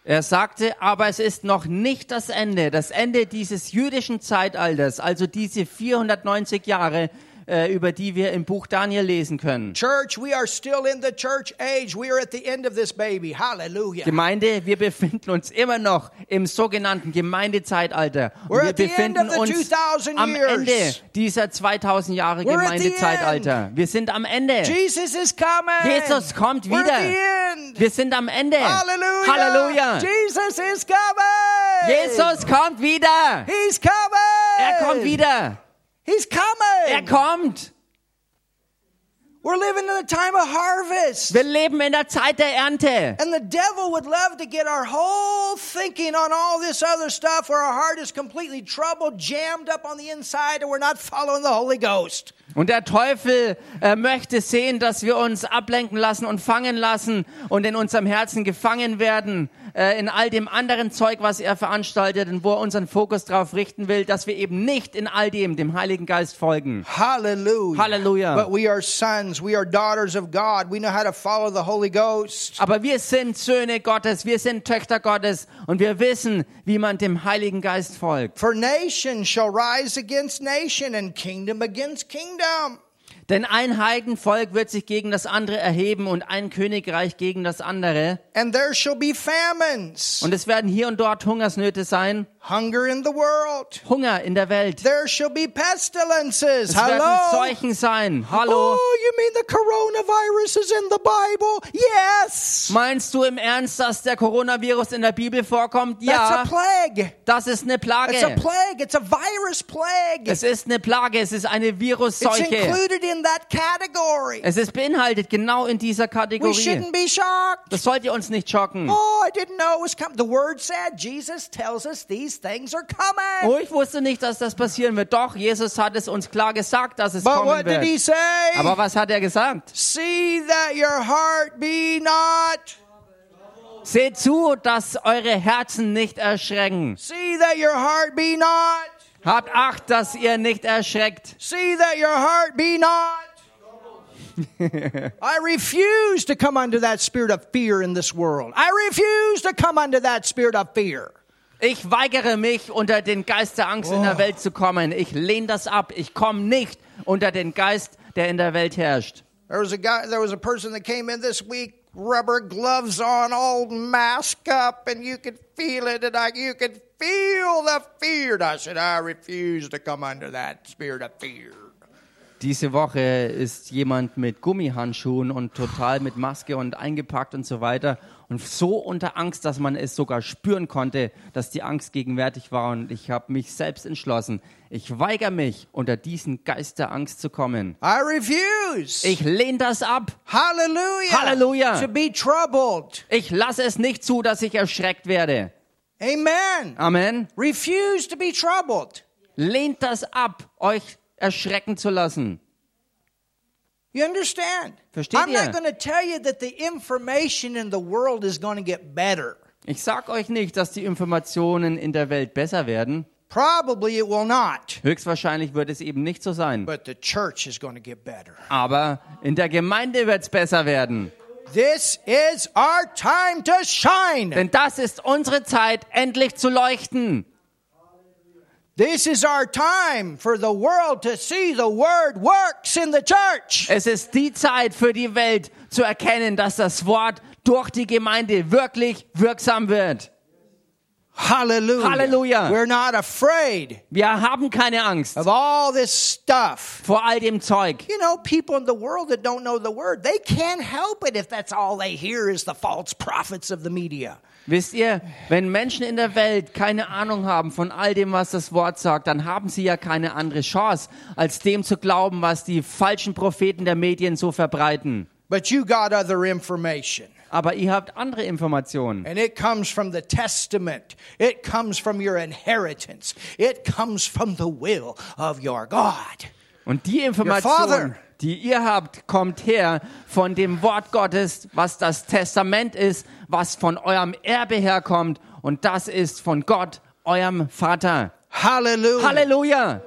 Er sagte, aber es ist noch nicht das Ende, das Ende dieses jüdischen Zeitalters, also diese 490 Jahre, über die wir im Buch Daniel lesen können. Church, we are still in the church age. We are at the end of this baby. Hallelujah. Gemeinde, wir befinden uns immer noch im sogenannten Gemeindezeitalter. Und wir befinden uns 2000 am. Ende dieser 2000 Jahre Gemeindezeitalter. Wir sind am Ende. Jesus is coming. Jesus kommt wieder. Wir sind am Ende. Halleluja. Halleluja. Jesus is coming. Jesus kommt wieder. He's coming. Er kommt wieder. He's coming. Er kommt. We're living in a time of harvest. Wir leben in der Zeit der Ernte. And the devil would love to get our whole thinking on all this other stuff where our heart is completely troubled, jammed up on the inside, and we're not following the Holy Ghost. Und der Teufel äh, möchte sehen, dass wir uns ablenken lassen und fangen lassen und in unserem Herzen gefangen werden äh, in all dem anderen Zeug, was er veranstaltet und wo er unseren Fokus darauf richten will, dass wir eben nicht in all dem dem Heiligen Geist folgen. Hallelujah. Hallelujah. But we are sons, we are daughters of God. We know how to follow the Holy Ghost. Aber wir sind Söhne Gottes, wir sind Töchter Gottes und wir wissen, wie man dem Heiligen Geist folgt. For nation shall rise against nation and kingdom against kingdom. Denn ein Heidenvolk wird sich gegen das andere erheben und ein Königreich gegen das andere. And there shall be famines, Und es werden hier und dort Hungersnöte sein, hunger in the world. Hunger in der Welt. There shall be pestilences. Es werden. Seuchen sein. Hallo. Oh, you mean the coronavirus is in the Bible? Yes. Meinst du im Ernst, dass der Coronavirus in der Bibel vorkommt? That's a Ja, plague. das ist eine It's a Plage. plague. It's a virus plague. Es ist eine Plage, es ist eine It's Virusseuche. included in that category. Es ist beinhaltet genau in dieser We Kategorie. shouldn't be shocked. Das sollte uns nicht schocken. Oh, I didn't know it was coming. The word said Jesus tells us these things are coming. Oh, ich wusste nicht, dass das passieren wird. Doch, Jesus hat es uns klar gesagt, dass es But kommen what did he wird. say? Aber was hat er gesagt? See that your heart be not. Seht zu, dass eure Herzen nicht erschrecken. See that your heart be not. Habt Acht, dass ihr nicht erschreckt. See that your heart be not. I refuse to come under that spirit of fear in this world. I refuse to come under that spirit of fear. Ich weigere mich, unter den Geist der Angst in der Welt zu kommen. Ich lehne das ab. Ich komme nicht unter den Geist, der in der Welt herrscht. There was a guy, there was a person that came in this week, rubber gloves on, all masked up, and you could feel it, and I, you could feel the fear. And I said, I refuse to come under that spirit of fear. Diese Woche ist jemand mit Gummihandschuhen und total mit Maske und eingepackt und so weiter und so unter Angst, dass man es sogar spüren konnte, dass die Angst gegenwärtig war und ich habe mich selbst entschlossen, ich weigere mich, unter diesen Geist der Angst zu kommen. I refuse. Ich lehne das ab. Hallelujah. Hallelujah. To be troubled. Ich lasse es nicht zu, dass ich erschreckt werde. Amen. Amen. Refuse to be troubled. Lehnt das ab, euch erschrecken zu lassen. You understand? Versteht I'm ihr? not going to tell you that the information in the world is going to get better. Ich sag euch nicht, dass die Informationen in der Welt besser werden. Probably it will not. Höchstwahrscheinlich wird es eben nicht so sein. But the church is going to get better. Aber in der Gemeinde wird es besser werden. This is our time to shine. Denn das ist unsere Zeit, endlich zu leuchten. This is our time for the world to see the word works in the church. Es ist die Zeit für die Welt zu erkennen, dass das Wort durch die Gemeinde wirklich wirksam wird. Hallelujah. Hallelujah. We're not afraid Wir haben keine Angst of all this stuff. vor all dem Zeug. You know, people in the world that don't know the word, they can't help it if that's all they hear is the false prophets of the media. Wisst ihr, wenn Menschen in der Welt keine Ahnung haben von all dem, was das Wort sagt, dann haben sie ja keine andere Chance, als dem zu glauben, was die falschen Propheten der Medien so verbreiten. But you got other information. Aber ihr habt andere Informationen. And it comes from the testament. It comes from your inheritance. It comes from the will of your God. Und die Information, Father. Die ihr habt, kommt her von dem Wort Gottes, was das Testament ist, was von eurem Erbe herkommt. Und das ist von Gott, eurem Vater. Hallelujah. Halleluja!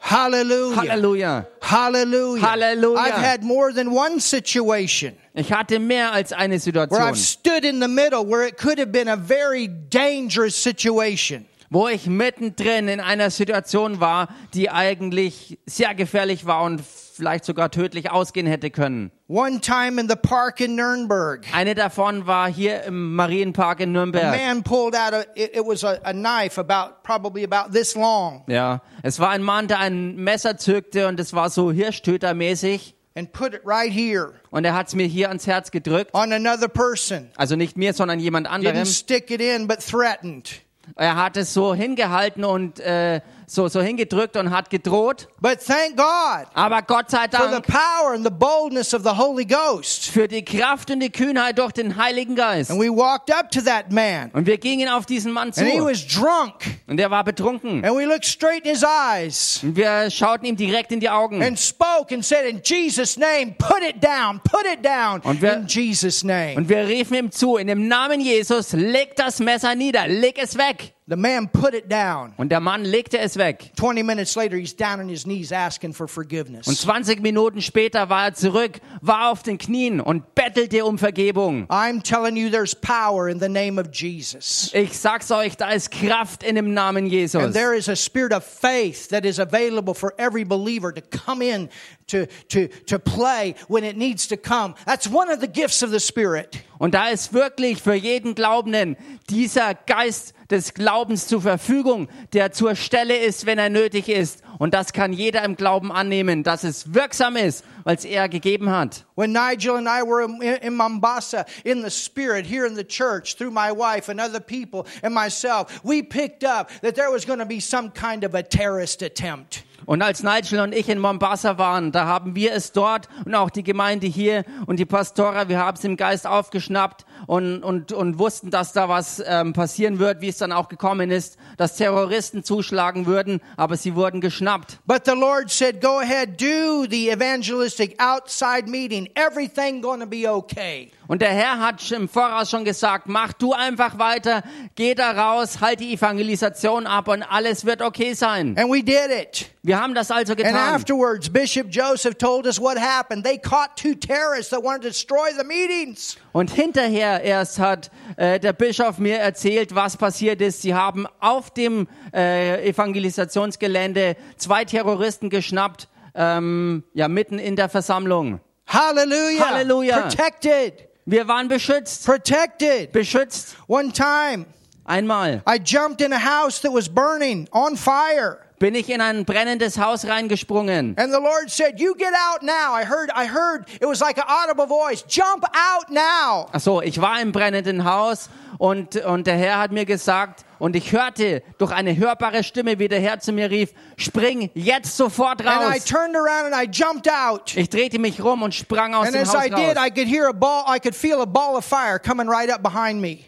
Hallelujah. Halleluja! Hallelujah. Hallelujah. I've had more than one situation Ich hatte mehr als eine where Situation. I've stood in the middle where it could have been a very dangerous situation. wo ich mittendrin in einer Situation war, die eigentlich sehr gefährlich war und vielleicht sogar tödlich ausgehen hätte können. One time in the park in Nuremberg, Eine davon war hier im Marienpark in a Nürnberg. man pulled out a, it, it was a, a knife about, probably about this long Ja, es war ein Mann, der ein Messer zückte und es war so Hirschtötermäßig and put it right here und er hat es mir hier ans Herz gedrückt. on another person. Also nicht mir, sondern jemand anderem. Didn't stick it in, but threatened. Er hat es so hingehalten und äh, so, so hingedrückt und hat gedroht. But thank God Aber Gott sei for the Dank power and the boldness of the Holy Ghost. für die Kraft und die Kühnheit durch den Heiligen Geist. And we walked up to that man, Und wir gingen auf diesen Mann zu. and he was drunk, Und er war betrunken. and we looked straight in his eyes Und wir schauten ihm direkt in die Augen. and spoke and said, In Jesus' name, put it down, put it down. Und wir- in Jesus' name. Und wir riefen ihm zu, in dem Namen Jesus, leg das Messer nieder, leg es weg. The man put it down. Und der Mann legte es weg. 20 minutes later, he's down on his knees asking for forgiveness. Und forgiveness. 20 Minuten später war er zurück, war auf den Knien und bettelte um Vergebung. I'm telling you, there's power in the name of Jesus. Ich sag's euch, da ist Kraft in dem Namen Jesus. And there is a spirit of faith that is available for every believer to come in to, to, to play when it needs to come. That's one of the gifts of the Spirit. Und da ist wirklich für jeden Glaubenden dieser Geist des Glaubens zur Verfügung, der zur Stelle ist, wenn er nötig ist. Und das kann jeder im Glauben annehmen, dass es wirksam ist, weil es er gegeben hat. When Nigel and I were in, Mombasa in the Spirit here in the church through my wife and other people and myself, we picked up that there was going to be some kind of a terrorist attempt. Und als Nigel und ich in Mombasa waren, da haben wir es dort und auch die Gemeinde hier und die Pastora, wir haben es im Geist aufgeschnappt und, und, und wussten, dass da was ähm, passieren wird, wie es dann auch gekommen ist, dass Terroristen zuschlagen würden, aber sie wurden geschnappt. But the Lord said, go ahead, do the evangelistic outside meeting. Everything going to be okay. Und der Herr hat im Voraus schon gesagt, mach du einfach weiter, geh da raus, halt die Evangelisation ab und alles wird okay sein. And we did it. Wir haben das also And getan. afterwards, Bishop Joseph told us what happened. They caught two terrorists that wanted to destroy the meetings. Und hinterher erst hat äh, der Bischof mir erzählt, was passiert ist. Sie haben auf dem äh, Evangelisationsgelände zwei Terroristen geschnappt, ähm, ja mitten in der Versammlung. Hallelujah. Hallelujah. Protected. Wir waren beschützt, Protected. beschützt. One time, Einmal I jumped in a house that was burning on fire. bin ich in ein brennendes Haus reingesprungen. And the Lord said, "You get out now." I heard I heard it was like an audible voice. Jump out now. Ach so, ich war im brennenden Haus und, und der Herr hat mir gesagt, und ich hörte durch eine hörbare Stimme, wie der Herr zu mir rief, spring jetzt sofort And I raus. turned around and I jumped out. Ich drehte mich rum und sprang aus And dem Haus I did, raus. Right.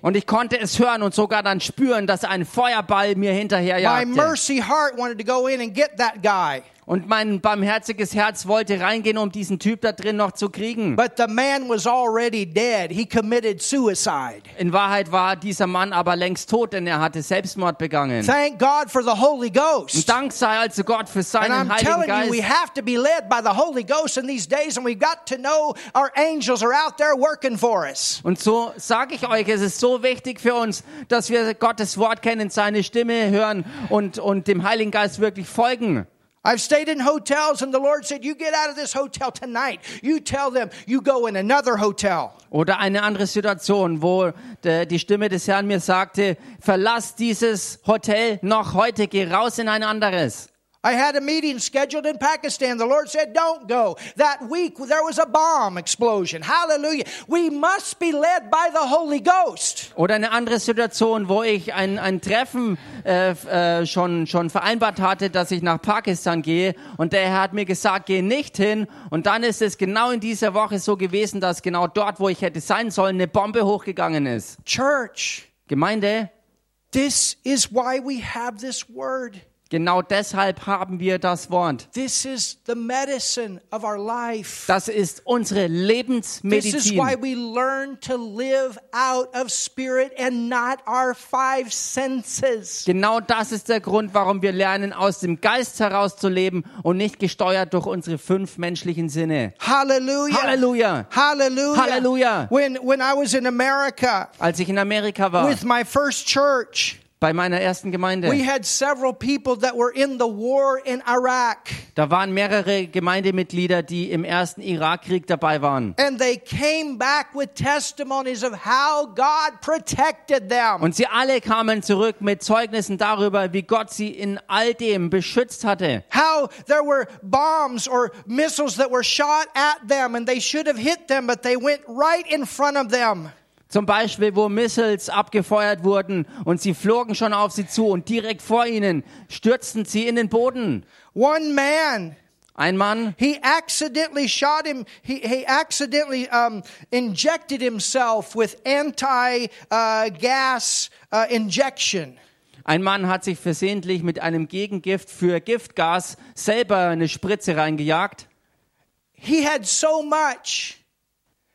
Und ich konnte es hören und sogar dann spüren, dass ein Feuerball mir My hinterherjagte. mercy heart wanted to go in and get that guy. Und mein barmherziges Herz wollte reingehen, um diesen Typ da drin noch zu kriegen. But the man was already dead. He committed suicide. In Wahrheit war dieser Mann aber längst tot, denn er hatte Selbstmord begangen. Thank God for the Holy Ghost. Und Dank sei also Gott für And seinen I'm Heiligen telling you, we Geist. have to be led by the Holy Ghost in these days, and we've got to know our angels are out there working for us. Und so sage ich euch, es ist so wichtig für uns, dass wir Gottes Wort kennen, seine Stimme hören und, und dem Heiligen Geist wirklich folgen. I've stayed in hotels, and the Lord said, You get out of this hotel tonight. You tell them you go in another hotel. Oder eine andere Situation, wo die Stimme des Herrn mir sagte, verlass dieses Hotel noch heute, geh raus in ein anderes. I had a meeting scheduled in Pakistan. The Lord said, Don't go. That week there was a bomb explosion. Hallelujah. We must be led by the Holy Ghost. Oder eine andere Situation, wo ich ein, ein Treffen äh, äh, schon, schon vereinbart hatte, dass ich nach Pakistan gehe. Und der Herr hat mir gesagt, geh nicht hin. Und dann ist es genau in dieser Woche so gewesen, dass genau dort, wo ich hätte sein sollen, eine Bombe hochgegangen ist. Church, Gemeinde, this is why we have this word. Genau deshalb haben wir das Wort. This is the medicine of our life. Das ist unsere This is Lebensmedizin. why we learn to live out of spirit and not our five senses. Genau das ist der Grund, warum wir lernen, aus dem Geist heraus zu leben und nicht gesteuert durch unsere fünf menschlichen Sinne. Hallelujah. Halleluja. Hallelujah. Hallelujah. When when I was in America Als ich in Amerika war, with my first church, bei meiner ersten Gemeinde, da waren mehrere Gemeindemitglieder, die im ersten Irakkrieg dabei waren. Und sie alle kamen zurück mit Zeugnissen darüber, wie Gott sie in all dem beschützt hatte. How there were bombs or missiles that were shot at them and they should have hit them, but they went right in front of them. Zum Beispiel, wo Missiles abgefeuert wurden und sie flogen schon auf sie zu und direkt vor ihnen stürzten sie in den Boden. One man, Ein Mann, he accidentally shot him, he, he accidentally um, injected himself with anti uh, gas uh, injection. ein Mann hat sich versehentlich mit einem Gegengift für Giftgas selber eine Spritze reingejagt. He had so much.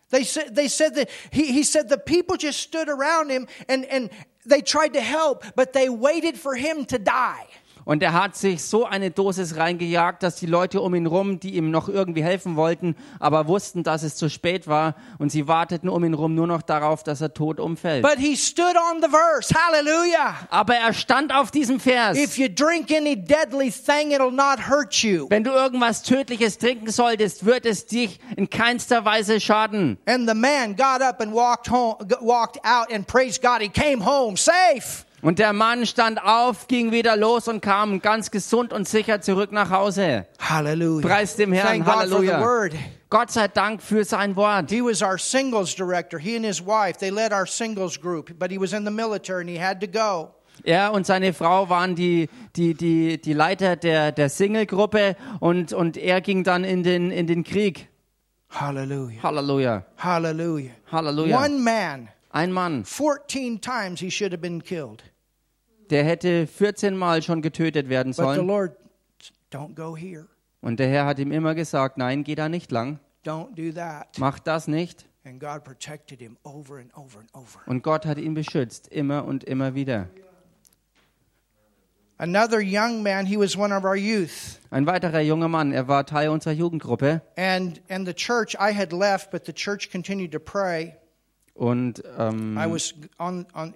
They said, they said that he, he said the people just stood around him and, and they tried to help, but they waited for him to die. Und er hat sich so eine Dosis reingejagt, dass die Leute um ihn rum, die ihm noch irgendwie helfen wollten, aber wussten, dass es zu spät war und sie warteten um ihn rum nur noch darauf, dass er tot umfällt. But he stood on the verse. Hallelujah. Aber er stand auf diesem Vers. If you drink any deadly thing, it'll not hurt you. Wenn du irgendwas Tödliches trinken solltest, wird es dich in keinster Weise schaden. And the man got up and walked home, walked out and praised God. He came home safe. Und der Mann stand auf, ging wieder los und kam ganz gesund und sicher zurück nach Hause. Hallelujah. Preis dem Herrn. Thank God Halleluja. word. Gott sei Dank für sein Wort. He was our singles director. He and his wife, they led our singles group, but he was in the military and he had to go. Er und seine Frau waren die, die, die, die Leiter der, der Single-Gruppe und, und er ging dann in den, in den Krieg. Hallelujah. Halleluja. Hallelujah. Halleluja. One man, Ein Mann, 14 times he should have been killed. Der hätte 14 Mal schon getötet werden But the sollen. Lord, don't go here. Und der Herr hat ihm immer gesagt, nein, geh da nicht lang. Don't do that. Mach das nicht. And God protected him over and over and over. Und Gott hat ihn beschützt, immer und immer wieder. Another young man, he was one of our youth. Ein weiterer junger Mann, er war Teil unserer Jugendgruppe. And and the church, I had left, but the church continued to pray. Und ähm, on on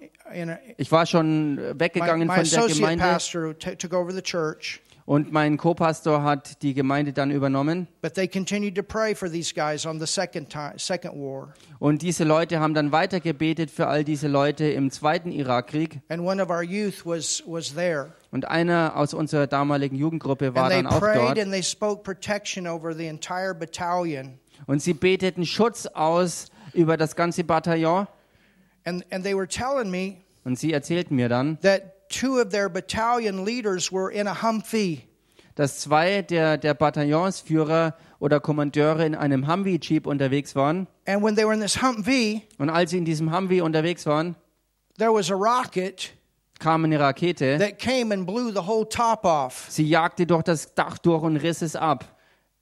a, ich war schon my, weggegangen my von der Gemeinde. pastor t- took over the church, Und mein Co-Pastor hat die Gemeinde dann übernommen. but they continued to pray for these guys on the second time, second war. Und diese Leute haben dann weiter gebetet für all diese Leute im zweiten Irakkrieg. And one of our youth was was there, Und einer aus unserer damaligen Jugendgruppe war and they dann auch prayed dort. and they spoke protection over the entire battalion. Und sie beteten Schutz aus über das ganze Bataillon. And and they were telling me Und sie erzählten mir dann, that two of their battalion leaders were in a Humvee. dass zwei der, der Bataillonsführer oder Kommandeure in einem Humvee-Jeep unterwegs waren. And when they were in this Humvee, Und als sie in diesem Humvee unterwegs waren, there was a rocket kam eine Rakete. that came and blew the whole top off. Sie jagte durch das Dach durch und riss es ab.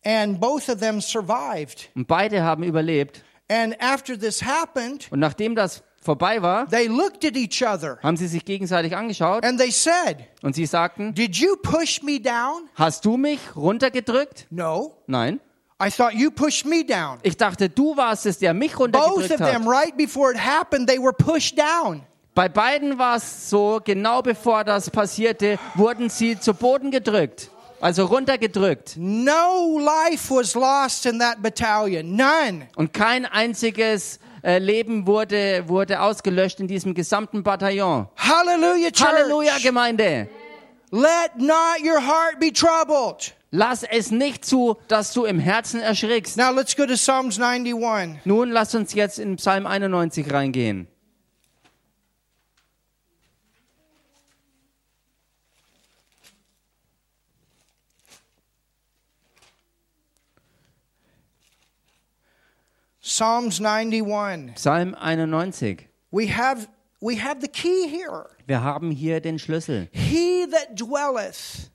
And both of them survived. Und beide haben überlebt. And after this happened, Und nachdem das vorbei war, they looked at each other haben sie sich gegenseitig angeschaut and they said, und sie sagten, Did you push me down? hast du mich runtergedrückt? No. Nein. I thought you pushed me down. Ich dachte, du warst es, der mich Both of runtergedrückt them, hat. right before it happened, they were pushed down. Bei beiden war es so, genau bevor das passierte, wurden sie zu Boden gedrückt. Also runtergedrückt. No life was lost in that battalion. None. Und kein einziges äh, Leben wurde, wurde ausgelöscht in diesem gesamten Bataillon. Hallelujah, church. Halleluja, Gemeinde. Let not your heart be troubled. Lass es nicht zu, dass du im Herzen erschrickst. Now let's go to Psalms 91. Nun lass uns jetzt in Psalm 91 reingehen. Psalms 91. Psalm 91. We have we have the key here. Wir haben hier den Schlüssel. He that dwelleth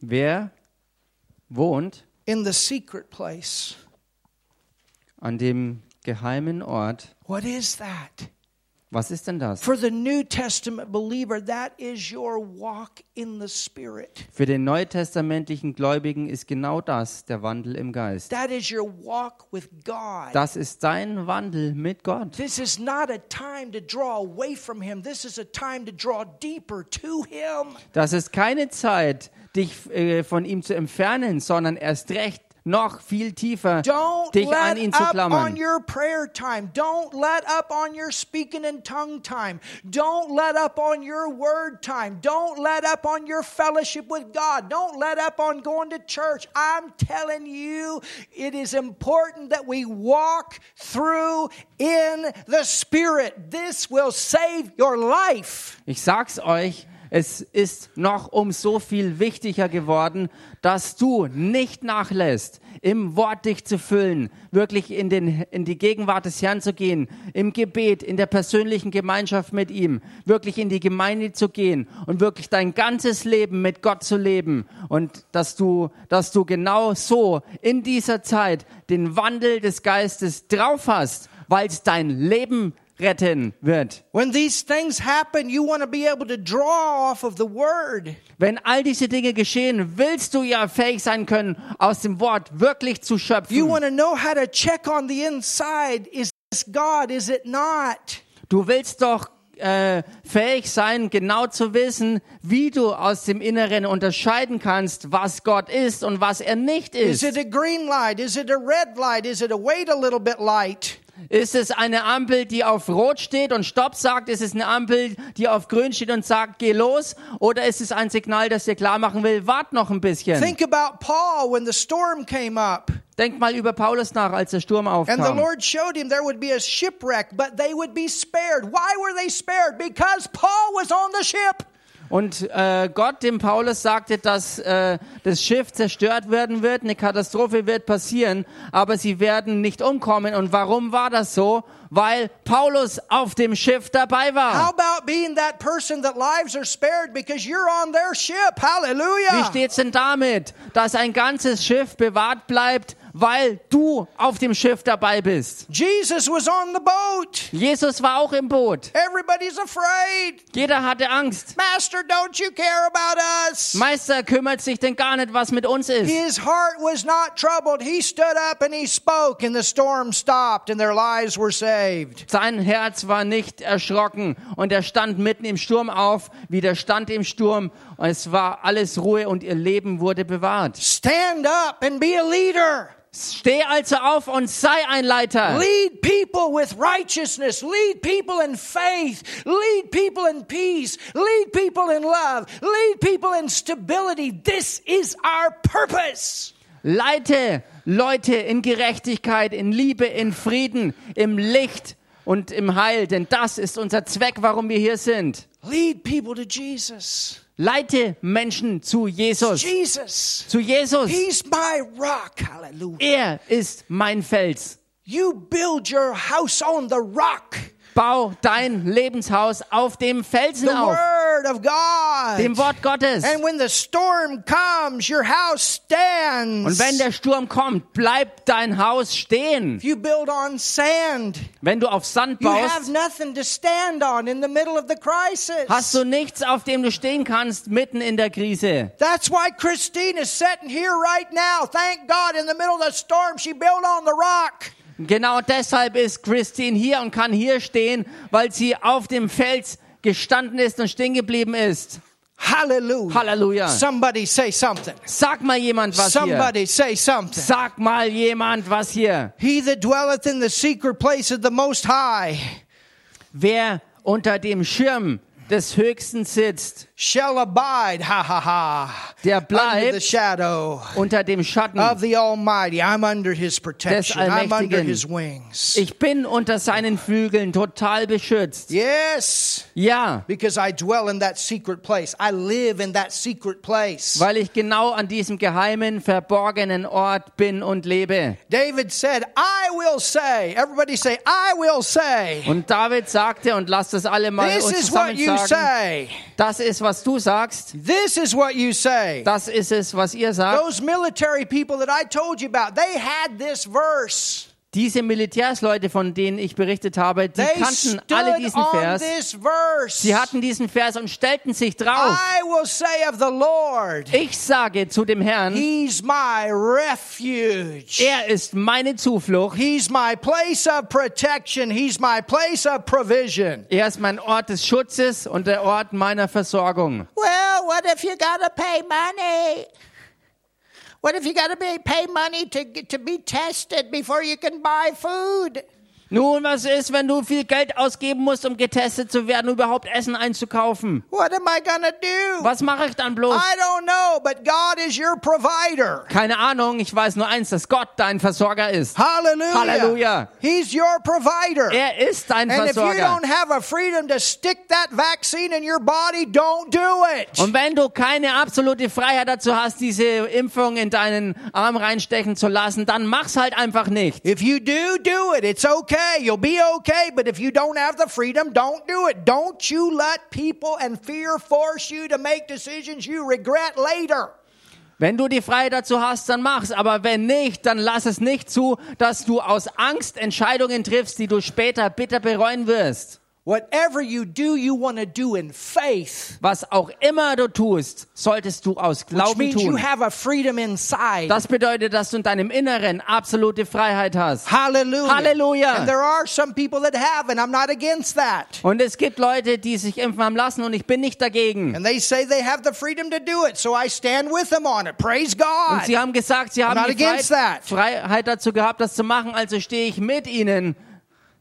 Wer wohnt in the secret place. an dem geheimen Ort? What is that? Was ist denn das? For the New Testament believer, that is your walk in the Spirit. Für den neutestamentlichen Gläubigen ist genau das der Wandel im Geist. That is your walk with God. Das ist dein Wandel mit Gott. This is not a time to draw away from Him. This is a time to draw deeper to Him. Das ist keine Zeit, dich äh, von ihm zu entfernen, sondern erst recht noch viel tiefer Don't dich an let ihn zu up on your prayer time. Don't let up on your speaking in tongue time. Don't let up on your word time. Don't let up on your fellowship with God. Don't let up on going to church. I'm telling you, it is important that we walk through in the Spirit. This will save your life. Ich sag's euch, es ist noch um so viel wichtiger geworden, dass du nicht nachlässt, im Wort dich zu füllen, wirklich in, den, in die Gegenwart des Herrn zu gehen, im Gebet, in der persönlichen Gemeinschaft mit ihm, wirklich in die Gemeinde zu gehen und wirklich dein ganzes Leben mit Gott zu leben und dass du, dass du genau so in dieser Zeit den Wandel des Geistes drauf hast, weil es dein Leben retten wird. When these things happen, you want to be able to draw off of the word. Wenn all diese Dinge geschehen, willst du ja fähig sein können, aus dem Wort wirklich zu You schöpfen. want to know how to check on the inside. Is this God? Is it not? Du willst doch äh, fähig sein, genau zu wissen, wie du aus dem Inneren unterscheiden kannst, was Gott ist und was er nicht Is ist. it a green light? Is it a red light? Is it a wait a little bit light? Ist es eine Ampel, die auf Rot steht und Stopp sagt? Ist es eine Ampel, die auf Grün steht und sagt, geh los? Oder ist es ein Signal, das dir klar machen will, wart noch ein bisschen? Think about Paul when the storm came up. Denk mal über Paulus nach, als der Sturm And the aufkam. Lord showed him there would be a shipwreck, but they would be spared. Why were they spared? Because Paul was on the ship. Und äh, Gott dem Paulus sagte, dass äh, das Schiff zerstört werden wird, eine Katastrophe wird passieren, aber sie werden nicht umkommen. Und warum war das so? Weil Paulus auf dem Schiff dabei How war. about being that person that lives are spared because you're on their ship? Wie Hallelujah. steht's denn damit, dass ein ganzes Schiff bewahrt bleibt, weil du auf dem Schiff dabei bist? Jesus. Jesus war auch im Boot. Jeder hatte Angst. Master? Meister kümmert sich denn gar nicht, was mit uns ist. Saved. Sein Herz war nicht erschrocken und er stand mitten im Sturm auf, widerstand im Sturm und es war alles Ruhe und ihr Leben wurde bewahrt. Stand up and be a leader. Steh also auf und sei ein Leiter. Lead people with righteousness. Lead people in faith. Lead people in peace. Lead people in love. Lead people in stability. This is our purpose. Leite Leute in Gerechtigkeit, in Liebe, in Frieden, im Licht und im Heil, denn das ist unser Zweck, warum wir hier sind. Lead people to Jesus. Leite Menschen zu Jesus. Jesus. Zu Jesus. He's my rock. Hallelujah. Er ist mein Fels. You build your house on the rock. Bau dein Lebenshaus auf dem Felsen auf, dem Wort Gottes. Und wenn der Sturm kommt, bleibt dein Haus stehen. Wenn du auf Sand baust, hast du nichts, auf dem du stehen kannst, mitten in der Krise. That's why Christine is sitting here right now. Thank God, in the middle of the storm, she built on the rock. Genau deshalb ist Christine hier und kann hier stehen, weil sie auf dem Fels gestanden ist und stehen geblieben ist. Hallelujah. Halleluja. Somebody say something. Sag mal jemand was hier. Somebody say something. Sag mal jemand was hier. He that dwelleth in the secret place of the Most High Wer unter dem Schirm des Höchsten sitzt, shall abide, ha ha ha, der under the bleibt shadow unter dem Schatten. of the Almighty. I'm under His protection. I'm under Allmächtigen. His wings. Ich bin unter seinen Flügeln total beschützt. Yes, Ja, because I dwell in that secret place. I live in that secret place. weil ich genau an diesem geheimen, verborgenen Ort bin und lebe. David said, I will say, everybody say, I will say. Und David sagte, und lasst das alle mal This uns zusammen sagen, das ist, was du sagst, This is what you say. das ist es, was ihr sagt. Those military people that I told you about, they had this verse. Diese Militärsleute, von denen ich berichtet habe, die They kannten alle diesen Vers. Sie hatten diesen Vers und stellten sich drauf. I will say of the Lord, Ich sage zu dem Herrn, He's my refuge. er ist meine Zuflucht. He's my place of protection. He's my place of provision. Er ist mein Ort des Schutzes und der Ort meiner Versorgung. Well, what if you gotta pay money? What if you gotta pay, pay money to get, to be tested before you can buy food? Nun, was ist, wenn du viel Geld ausgeben musst, um getestet zu werden, um überhaupt Essen einzukaufen? What am I gonna do? Was mache ich dann bloß? I don't know, but God is your provider. Keine Ahnung, ich weiß nur eins, dass Gott dein Versorger ist. Hallelujah. Hallelujah. He's your provider. Er ist dein and if you Versorger. don't have a freedom to stick that vaccine in your body, don't do it. Und wenn du keine absolute Freiheit dazu hast, diese Impfung in deinen Arm reinstechen zu lassen, dann mach's halt einfach nicht. If you do, do it. It's okay. You'll be okay. But if you don't have the freedom, don't do it. Don't you let people and fear force you to make decisions you regret later. Wenn du die Freiheit dazu hast, dann mach's. Aber wenn nicht, dann lass es nicht zu, dass du aus Angst Entscheidungen triffst, die du später bitter bereuen wirst. Whatever you do, you want to do in faith. Was auch immer du tust, solltest du aus Which Glauben means you tun. have a freedom inside. Das bedeutet, dass du in deinem Inneren absolute Freiheit hast. Hallelujah. Hallelujah. And there are some people that have, and I'm not against that. Und es gibt Leute, die sich impfen haben lassen und ich bin nicht dagegen. And they say they have the freedom to do it, so I stand with them on it. Praise Und God. sie haben gesagt, sie haben die Freiheit. Freiheit dazu gehabt, das zu machen, also stehe ich mit ihnen.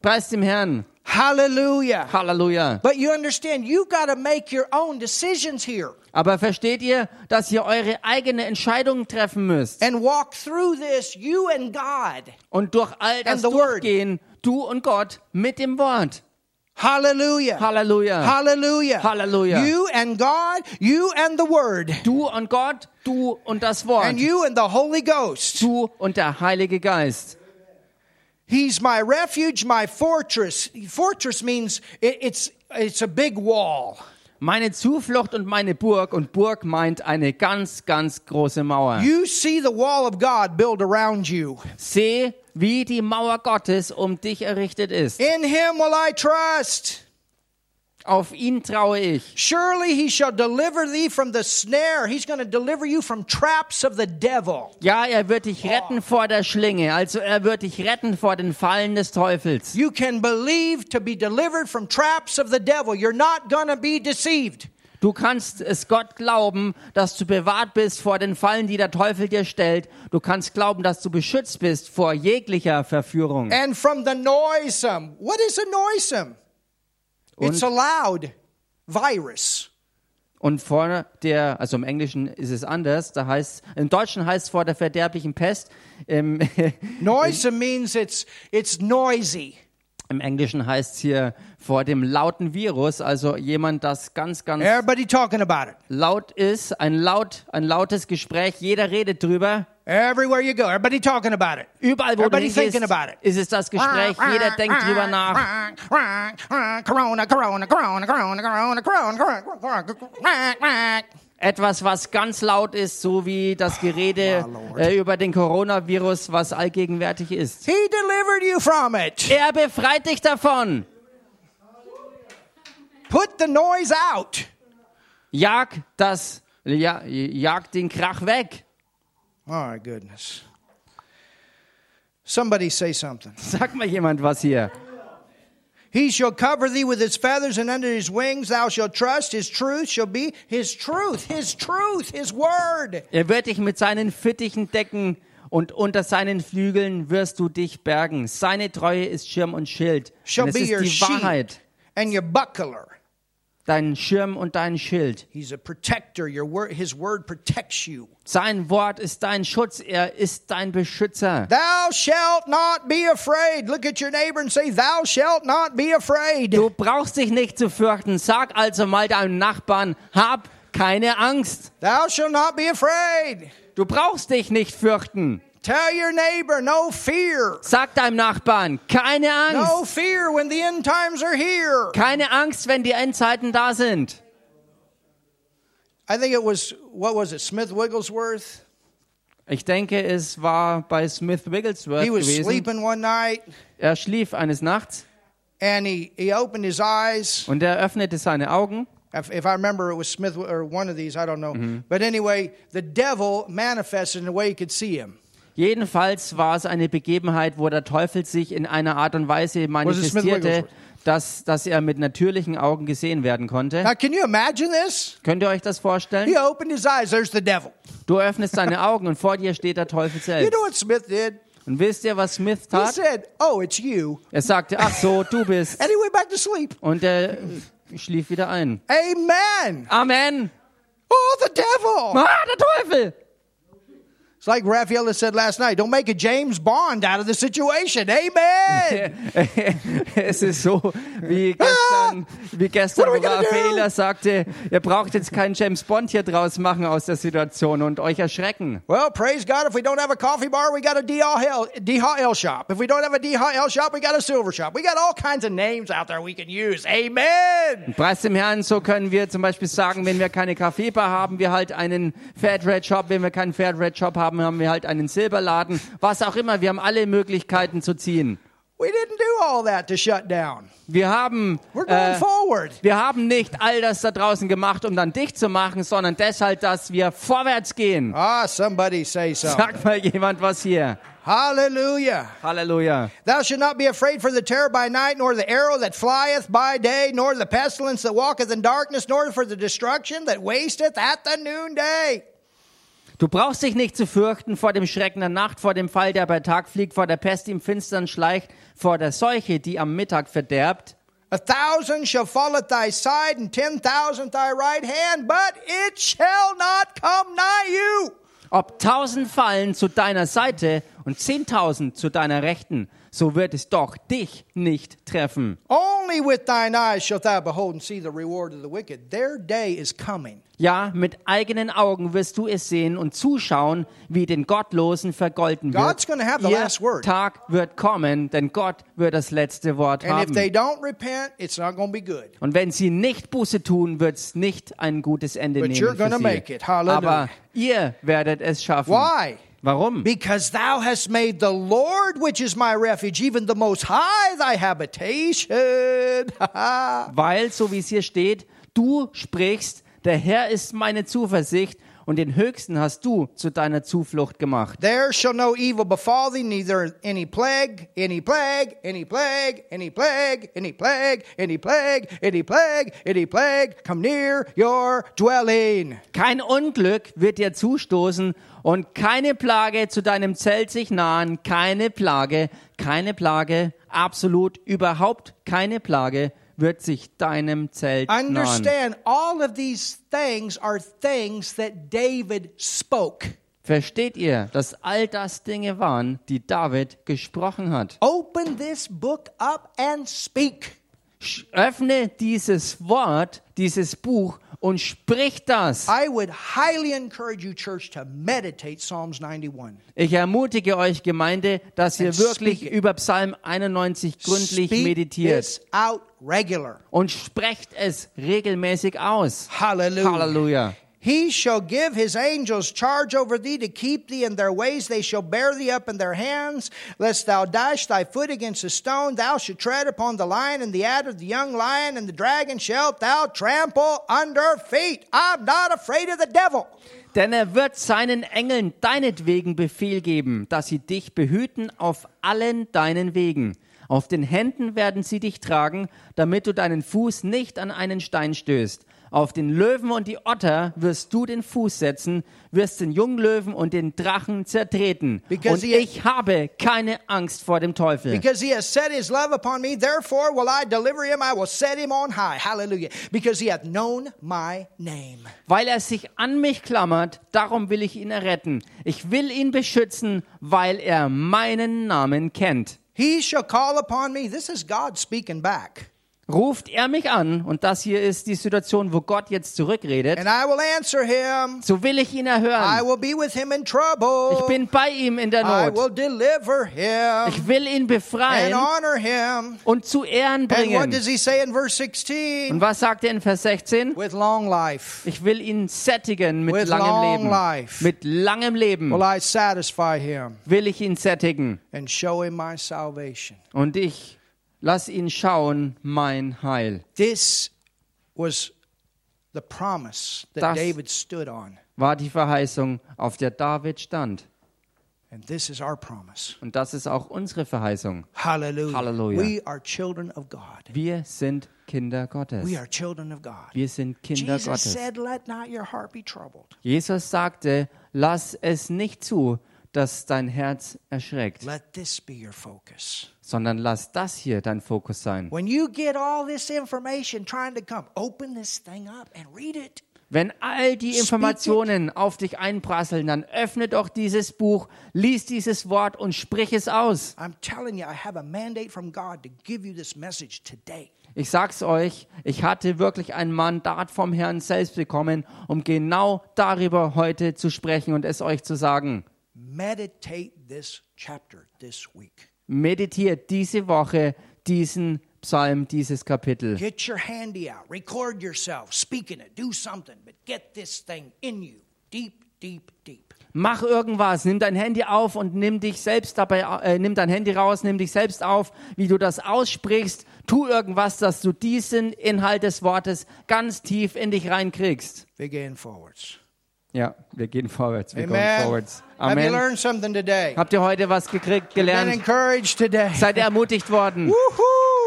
Preis dem Herrn. Hallelujah. Halleluja. But you understand, you got to make your own decisions here Aber versteht ihr, dass ihr eure eigene Entscheidung treffen müsst? and walk through this, you and God. Und durch all das durchgehen, du und Gott, mit dem Wort. Hallelujah. Halleluja. Hallelujah. Hallelujah. You and God, you and the Word, Du und Gott, du und das Wort. and you and the Holy Ghost. Du und der Heilige Geist. He's my refuge, my fortress. Fortress means it, it's it's a big wall. Meine Zuflucht und meine Burg. Und Burg meint eine ganz, ganz große Mauer. You see the wall of God built around you. Seh, wie die Mauer Gottes um dich errichtet ist. In him will I trust. Auf ihn traue ich. Surely he shall deliver thee from the snare. He's going to deliver you from traps of the devil. Ja, er wird dich retten vor der Schlinge. Also er wird dich retten vor den Fallen des Teufels. You can believe to be delivered from traps of the devil. You're not going to be deceived. Du kannst es Gott glauben, dass du bewahrt bist vor den Fallen, die der Teufel dir stellt. Du kannst glauben, dass du beschützt bist vor jeglicher Verführung. And from the noisome. What is a noisome? It's a loud virus. und vor der, also im Englischen ist es anders, da heißt, im Deutschen heißt es vor der verderblichen Pest, im, Noisome means it's it's noisy. im Englischen heißt es hier vor dem lauten Virus, also jemand, das ganz, ganz Everybody talking about it. laut ist, ein laut, ein lautes Gespräch, jeder redet drüber. Everywhere you go, everybody talking about it. Überall, wo du Everybody hingehst, thinking about it. ist es das Gespräch, jeder denkt drüber nach. Corona, Corona, Corona, Corona, Corona, Corona, Corona. Etwas, was ganz laut ist, so wie das Gerede äh, über den Coronavirus, was allgegenwärtig ist. He delivered you from it. Er befreit dich davon. Put the noise out. Jag das, ja, jag den Krach weg. Oh my goodness. Somebody say something. Sag mal jemand was hier. He shall cover thee with his feathers, and under his wings thou shalt trust. His truth shall be his truth, his truth, his word. Er wird dich mit seinen Fittichen decken und unter seinen Flügeln wirst du dich bergen. Seine Treue ist Schirm und Schild. Shall Und es be ist your die Wahrheit, and your buckler. Dein Schirm und dein Schild. He's a protector. Your word, his word protects you. Sein Wort ist dein Schutz, er ist dein Beschützer. Thou shalt not be afraid. Look at your neighbor and say, Thou shalt not be afraid. Du brauchst dich nicht zu fürchten. Sag also mal deinem Nachbarn, hab keine Angst. Thou shalt not be afraid. Du brauchst dich nicht fürchten. Tell your neighbor, no fear. Sag deinem Nachbarn, keine Angst. No fear when the end times are here. Keine Angst, wenn die Endzeiten da sind. I think it was, what was it, Smith Wigglesworth? Ich denke, es war bei Smith Wigglesworth He was gewesen. sleeping one night Er schlief eines Nachts and he, he opened his eyes. und er öffnete seine Augen. If, if I remember, it was Smith or one of these, I don't know. But anyway, the devil manifested in a way he could see him. Jedenfalls war es eine Begebenheit, wo der Teufel sich in einer Art und Weise manifestierte, dass, dass er mit natürlichen Augen gesehen werden konnte. Now, can you imagine this? Könnt ihr euch das vorstellen? He opened his eyes. There's the devil. Du öffnest deine Augen und vor dir steht der Teufel You selbst. know what Smith did? Und wisst ihr, was Smith He tat? said, Oh, it's you. Er sagte, ach so, du bist. And he went back to sleep. Und er schlief wieder ein. Amen. Amen. Oh, the devil. Ah, der Teufel. It's like Raphael said last night don't make a James Bond out of the situation. Amen. es ist so, wie gestern, wie gestern do? sagte, ihr braucht jetzt keinen James Bond hier draus machen aus der Situation und euch erschrecken. well, praise God. If we don't have a coffee bar, we got a DHL, DHL shop. If we don't have a DHL shop, we got a silver shop. We got all kinds of names out there we can use. Amen. Preis dem Herrn, so können wir zum Beispiel sagen, wenn wir keine Kaffeebar haben, wir halt einen Fairtrade Shop, wenn wir keinen Fairtrade Shop haben, haben wir halt einen Silberladen, was auch immer, wir haben alle Möglichkeiten zu ziehen. We didn't do all that to shut down. Wir haben We're going äh, forward. wir haben nicht all das da draußen gemacht, um dann dicht zu machen, sondern deshalb, dass wir vorwärts gehen. Ah, somebody say something. Sagt mal jemand was hier. Hallelujah. Halleluja. Thou shalt not be afraid for the terror by night, nor the arrow that flieth by day, nor the pestilence that walketh in darkness, nor for the destruction that wasteth at the noonday. Du brauchst dich nicht zu fürchten vor dem Schrecken der Nacht, vor dem Fall, der bei Tag fliegt, vor der Pest, die im Finstern schleicht, vor der Seuche, die am Mittag verderbt. A thousand shall fall at thy side, and ten thousand thy right hand, but it shall not come nigh you. Ob tausend fallen zu deiner Seite und zehntausend zu deiner Rechten, so wird es doch dich nicht treffen. Only with thine eyes shalt thou behold and see the reward of the wicked. Their day is coming. Ja, mit eigenen Augen wirst du es sehen und zuschauen, wie den Gottlosen vergolten wird. God's have the Ihr last word. Tag wird kommen, denn Gott wird das letzte Wort And haben. repent. Und wenn sie nicht Buße tun, wird es nicht ein gutes Ende But nehmen für sie. Aber ihr werdet es schaffen. Why? Warum? Because thou hast made the Lord, which is my refuge, even the Most High, thy habitation. Weil, so wie es hier steht, du sprichst, der Herr ist meine Zuversicht und den Höchsten hast du zu deiner Zuflucht gemacht. there shall no evil befall thee, neither any plague, any plague, any plague, any plague, any plague, any plague, any plague, any plague come near your dwelling. Kein Unglück wird dir zustoßen und keine Plage zu deinem Zelt sich nahen, keine Plage, keine Plage, absolut überhaupt keine Plage wird sich deinem Zelt. Understand, all of these things are things that David spoke. Versteht ihr, dass all das Dinge waren, die David gesprochen hat? Open this book up and speak. Öffne dieses Wort, dieses Buch und sprich das. I would highly encourage you, church, to meditate Psalms 91. Ich ermutige euch, Gemeinde, dass ihr wirklich über Psalm 91 gründlich meditiert und sprecht es regelmäßig aus. Hallelujah. Halleluja. He shall give his angels charge over thee to keep thee in their ways. They shall bear thee up in their hands, lest thou dash thy foot against a stone. Thou shalt tread upon the lion and the adder, the young lion and the dragon shalt thou trample under feet. I'm not afraid of the devil. Denn er wird seinen Engeln deinetwegen Befehl geben, dass sie dich behüten auf allen deinen Wegen. Auf den Händen werden sie dich tragen, damit du deinen Fuß nicht an einen Stein stößt. Auf den Löwen und die Otter wirst du den Fuß setzen, wirst den Junglöwen und den Drachen zertreten. Because und ich habe keine Angst vor dem Teufel. Because he has set his love upon me, therefore will I deliver him. I will set him on high. Hallelujah. Because he hath known my name. Weil er sich an mich klammert, darum will ich ihn erretten. Ich will ihn beschützen, weil er meinen Namen kennt. He shall call upon me. This is God speaking back. Ruft er mich an, und das hier ist die Situation, wo Gott jetzt zurückredet, And I will answer him. so will ich ihn I erhören. trouble. Ich bin bei ihm in der I Not. will deliver him Ich will ihn befreien honor him. und zu Ehren And what bringen. does he say in verse Und 16? was sagt er in Vers 16? With long life Ich will ihn sättigen mit With langem long Leben. life. Mit langem Leben will I satisfy him will ich ihn sättigen. and show him my salvation. Und ich lass ihn schauen, mein Heil. This was the promise that Das- David stood on. War die Verheißung, auf der David stand. And this is our promise. Und das ist auch unsere Verheißung. Hallelujah. Hallelujah. We are children of God. Wir sind Kinder Gottes. We are children of God. Wir sind Kinder Jesus Gottes. said, Let not your heart be troubled. Jesus sagte, lass es nicht zu, dass dein Herz erschreckt, Let this be your focus. sondern lass das hier dein Fokus sein. When you get all this information trying to come, open this thing up and read it. Wenn all die. Informationen auf dich einprasseln, dann öffne doch dieses Buch, lies dieses Wort und sprich es aus. Ich sag's euch, ich hatte wirklich ein Mandat vom Herrn selbst bekommen, um genau darüber heute zu sprechen und es euch zu sagen. Meditate this chapter this week. Meditiert diese Woche diesen Psalm, dieses Kapitel. Get your handy out, record yourself, speaking it, do something, but get this thing in you, deep, deep, deep. Mach irgendwas, nimm dein Handy auf und nimm dich selbst dabei, äh, nimm dein Handy raus, nimm dich selbst auf, wie du das aussprichst. Tu irgendwas, dass du diesen Inhalt des Wortes ganz tief in dich reinkriegst. Going forwards. Ja, wir gehen vorwärts, wir Amen. gehen vorwärts. Have you Amen. learned something today? Habt ihr heute was gekriegt, gelernt? encouraged today. Seid ihr ermutigt worden? Woohoo!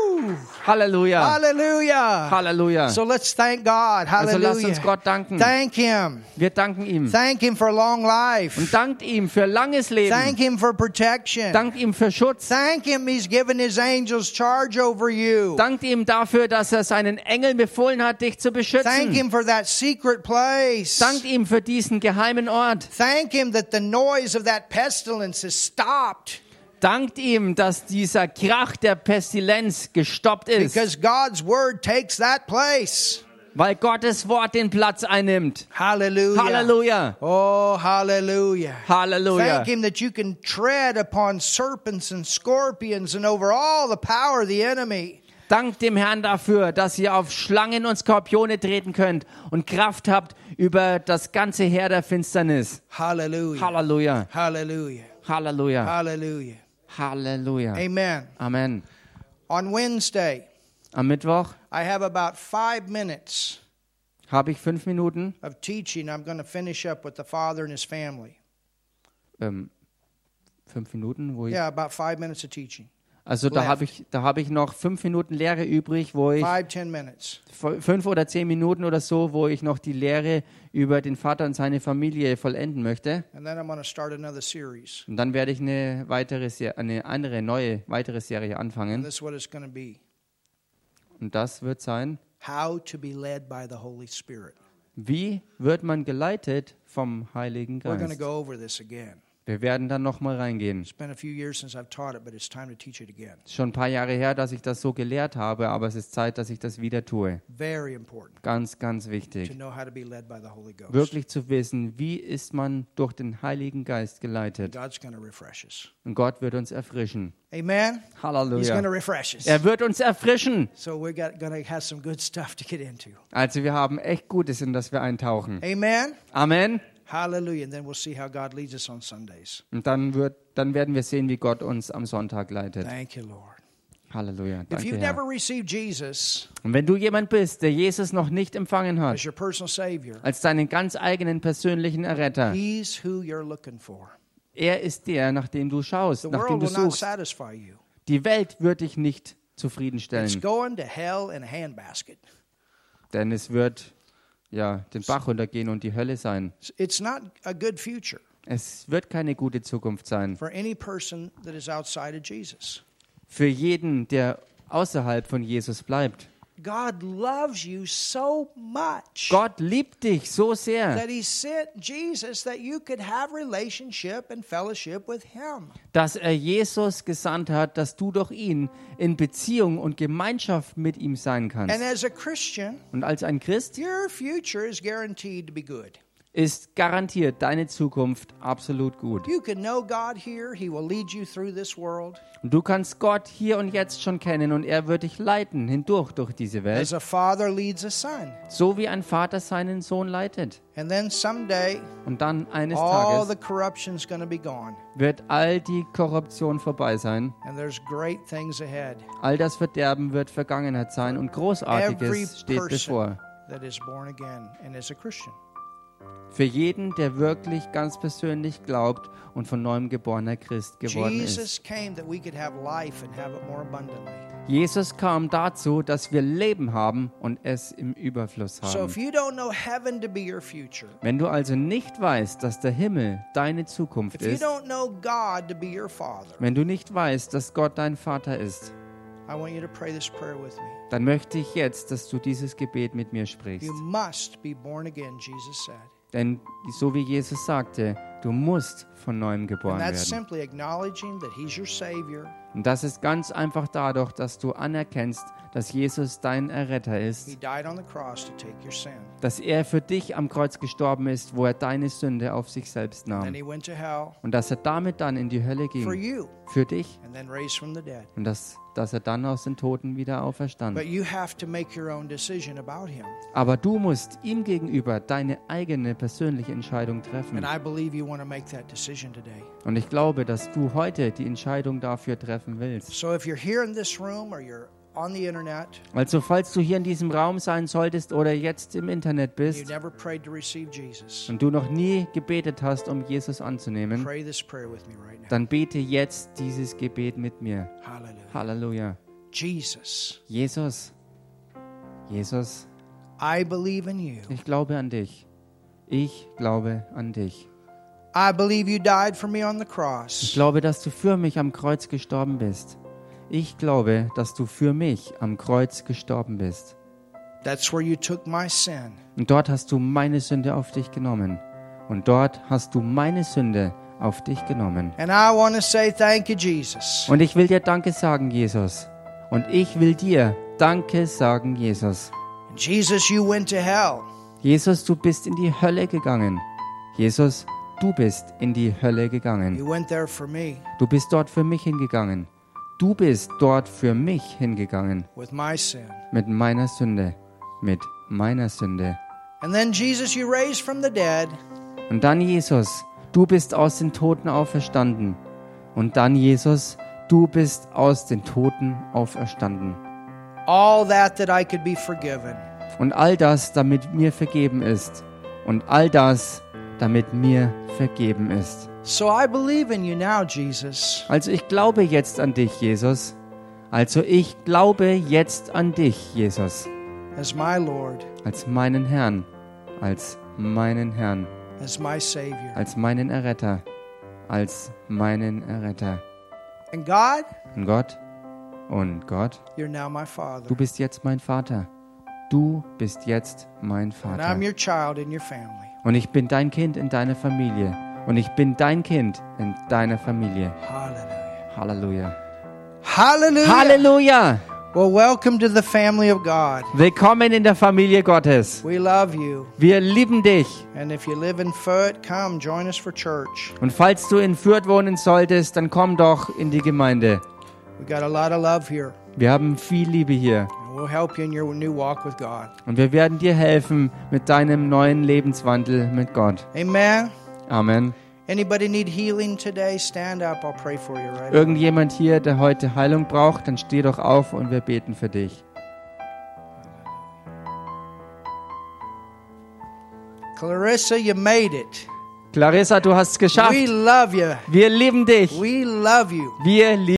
Halleluja. Hallelujah. Halleluja. So let's thank God. Also lasst uns Hallelujah. Gott danken. Thank Him. Wir danken ihm. Thank Him for long life. Und dankt ihm für langes Leben. Thank Him for protection. Dankt ihm für Schutz. Thank Him He's given His angels charge over you. Dankt ihm dafür, dass er seinen Engeln befohlen hat, dich zu Thank beschützen. Him for that secret place. Dankt ihm für diesen geheimen Ort. Thank Him that the noise of that pestilence has stopped Dankt ihm, dass dieser Krach der Pestilenz gestoppt ist, because God's word takes that place. weil Gottes Wort den Platz einnimmt. Hallelujah. Halleluja. Oh, hallelujah. Halleluja. Thank Him that you can tread upon serpents and scorpions and over all the power of the enemy. Dankt dem Herrn dafür, dass ihr auf Schlangen und Skorpione treten könnt und Kraft habt über das ganze Heer der Finsternis. Hallelujah. Halleluja. Hallelujah. Halleluja. Hallelujah. Amen. Amen. On Wednesday, Am Mittwoch I have about five minutes habe ich fünf Minuten. of teaching. I'm going to finish up with the father and his family. Ähm, fünf Minuten, wo ich. Yeah, about five minutes of teaching. Also da habe ich, da habe ich noch fünf Minuten Lehre übrig, wo ich Five, ten minutes. fünf oder zehn Minuten oder so, wo ich noch die Lehre über den Vater und seine Familie vollenden möchte. And then I'm going to start another series. Und dann werde ich eine weitere, Se- eine andere neue weitere Serie anfangen. Und das wird sein: How to be led by the Holy Spirit. Wie wird man geleitet vom Heiligen Geist? Wir werden dann noch mal reingehen. Schon ein paar Jahre her, dass ich das so gelehrt habe, aber es ist Zeit, dass ich das wieder tue. Very important Ganz, ganz to wichtig. know how to be led by the Holy Ghost. Wirklich zu wissen, wie ist man durch den Heiligen Geist geleitet. Und Gott wird uns erfrischen. Amen. Halleluja. refresh us. Er wird uns erfrischen. So we're going to have some good stuff to get into. Also wir haben echt Gutes, in das wir eintauchen. Amen. Amen. Hallelujah. And then we'll see how God leads us on Sundays. Und dann, wird, dann werden wir sehen, wie Gott uns am Sonntag leitet. Thank you, Lord. Halleluja. If Danke, you've never received Jesus Und wenn du jemand bist, der Jesus noch nicht empfangen as hat, your personal Savior, als deinen ganz eigenen persönlichen Erretter, He's who you're looking for. er ist der, nach dem du schaust, The nach dem world du will not suchst. satisfy you. Die Welt wird dich nicht It's zufriedenstellen, going to hell in a handbasket. denn es wird ja den Bach runtergehen und die Hölle sein. It's not a good future Es wird keine gute Zukunft sein. for any person that is outside of Jesus. Für jeden, der außerhalb von Jesus bleibt. God loves you so much Gott liebt dich so sehr, that He sent Jesus that you could have relationship and fellowship with Him. dass er Jesus gesandt hat, dass du durch ihn in Beziehung und Gemeinschaft mit ihm sein And kannst. as a Christian, Und als ein Christ your future is guaranteed to be good. Ist garantiert deine Zukunft absolut gut. Und du kannst Gott hier und jetzt schon kennen und er wird dich leiten hindurch durch diese Welt, so wie ein Vater seinen Sohn leitet. Und dann eines Tages wird all die Korruption vorbei sein. All das Verderben wird Vergangenheit sein und Großartiges steht bevor. that is born again and is a Christian. Für jeden, der wirklich ganz persönlich glaubt und von neuem geborener Christ geworden ist. Jesus kam dazu, dass wir Leben haben und es im Überfluss haben. Wenn du also nicht weißt, dass der Himmel deine Zukunft ist, wenn du nicht weißt, dass Gott dein Vater ist, I want you to pray this prayer with me. dann möchte ich jetzt, dass du dieses Gebet mit mir sprichst. You must be born again, Jesus said. Denn so wie Jesus sagte, du musst von neuem geboren werden. simply acknowledging that He's your Savior, Und das ist ganz einfach dadurch, dass du anerkennst, dass Jesus dein Erretter He ist, died on the cross to take your sin. dass er für dich am Kreuz gestorben ist, wo er deine Sünde auf sich selbst nahm. He went to hell Und dass er damit dann in die Hölle ging, für dich. and then raised from the dead. Und dass, dass er dann aus den Toten wieder auferstand. Aber du musst ihm gegenüber deine eigene persönliche Entscheidung treffen. Und ich glaube, dass du heute die Entscheidung dafür treffen willst. So if you're here in this room or you're Also falls du hier in diesem Raum sein solltest oder jetzt im Internet bist und du noch nie gebetet hast, um Jesus anzunehmen, pray this prayer with me right now. dann bete jetzt dieses Gebet mit mir. Hallelujah. Halleluja. Jesus, Jesus, Jesus, I believe in you. ich glaube an dich. Ich glaube an dich. I believe you died for me on the Ich glaube, dass du für mich am Kreuz gestorben bist. Ich glaube, dass du für mich am Kreuz gestorben bist. That's where you took my sin. Und dort hast du meine Sünde auf dich genommen. Und dort hast du meine Sünde auf dich genommen. And I want to say thank you, Jesus. Und ich will dir Danke sagen, Jesus. Und ich will dir Danke sagen, Jesus. Jesus, you went to hell. Jesus, du bist in die Hölle gegangen. Jesus, du bist in die Hölle gegangen. You went there for me Du bist dort für mich hingegangen. Du bist dort für mich hingegangen. Mit meiner Sünde. Mit meiner Sünde. And then, Jesus, you raised from the dead. Und dann, Jesus, du bist aus den Toten auferstanden. Und dann, Jesus, du bist aus den Toten auferstanden. All that that I could be forgiven. Und all das, damit mir vergeben ist. Und all das, damit mir vergeben ist. So I believe in you now, Jesus. Also ich glaube jetzt an dich, Jesus. Also ich glaube jetzt an dich, Jesus. as my Lord, Als meinen Herrn. Als meinen Herrn. as my Savior. Als meinen Erretter. Als meinen Erretter. And God, Und Gott. Und Gott. you're now my Father. Du bist jetzt mein Vater. Du bist jetzt mein And Vater. I'm your child in your family. Und ich bin dein Kind in deiner Familie. Und ich bin dein Kind in deiner Familie. Halleluja. Hallelujah. Halleluja! Well, welcome to the family of God. Willkommen in der Familie Gottes. We love you. Wir lieben dich. And if you live in Foot, come join us for church. Und falls du in Fürth wohnen solltest, dann komm doch in die Gemeinde. We got a lot of love here. Wir haben viel Liebe hier. We'll help you in your new walk with God. Und wir werden dir helfen mit deinem neuen Lebenswandel mit Gott. Amen. Amen. Anybody need healing today? Stand up. I'll pray for you right. Irgendjemand hier, der heute Heilung braucht, dann steh doch auf und wir beten für dich. Clarissa, you made it. Clarissa, du hast es geschafft. We love you. Wir lieben dich. We love you. Wir lieben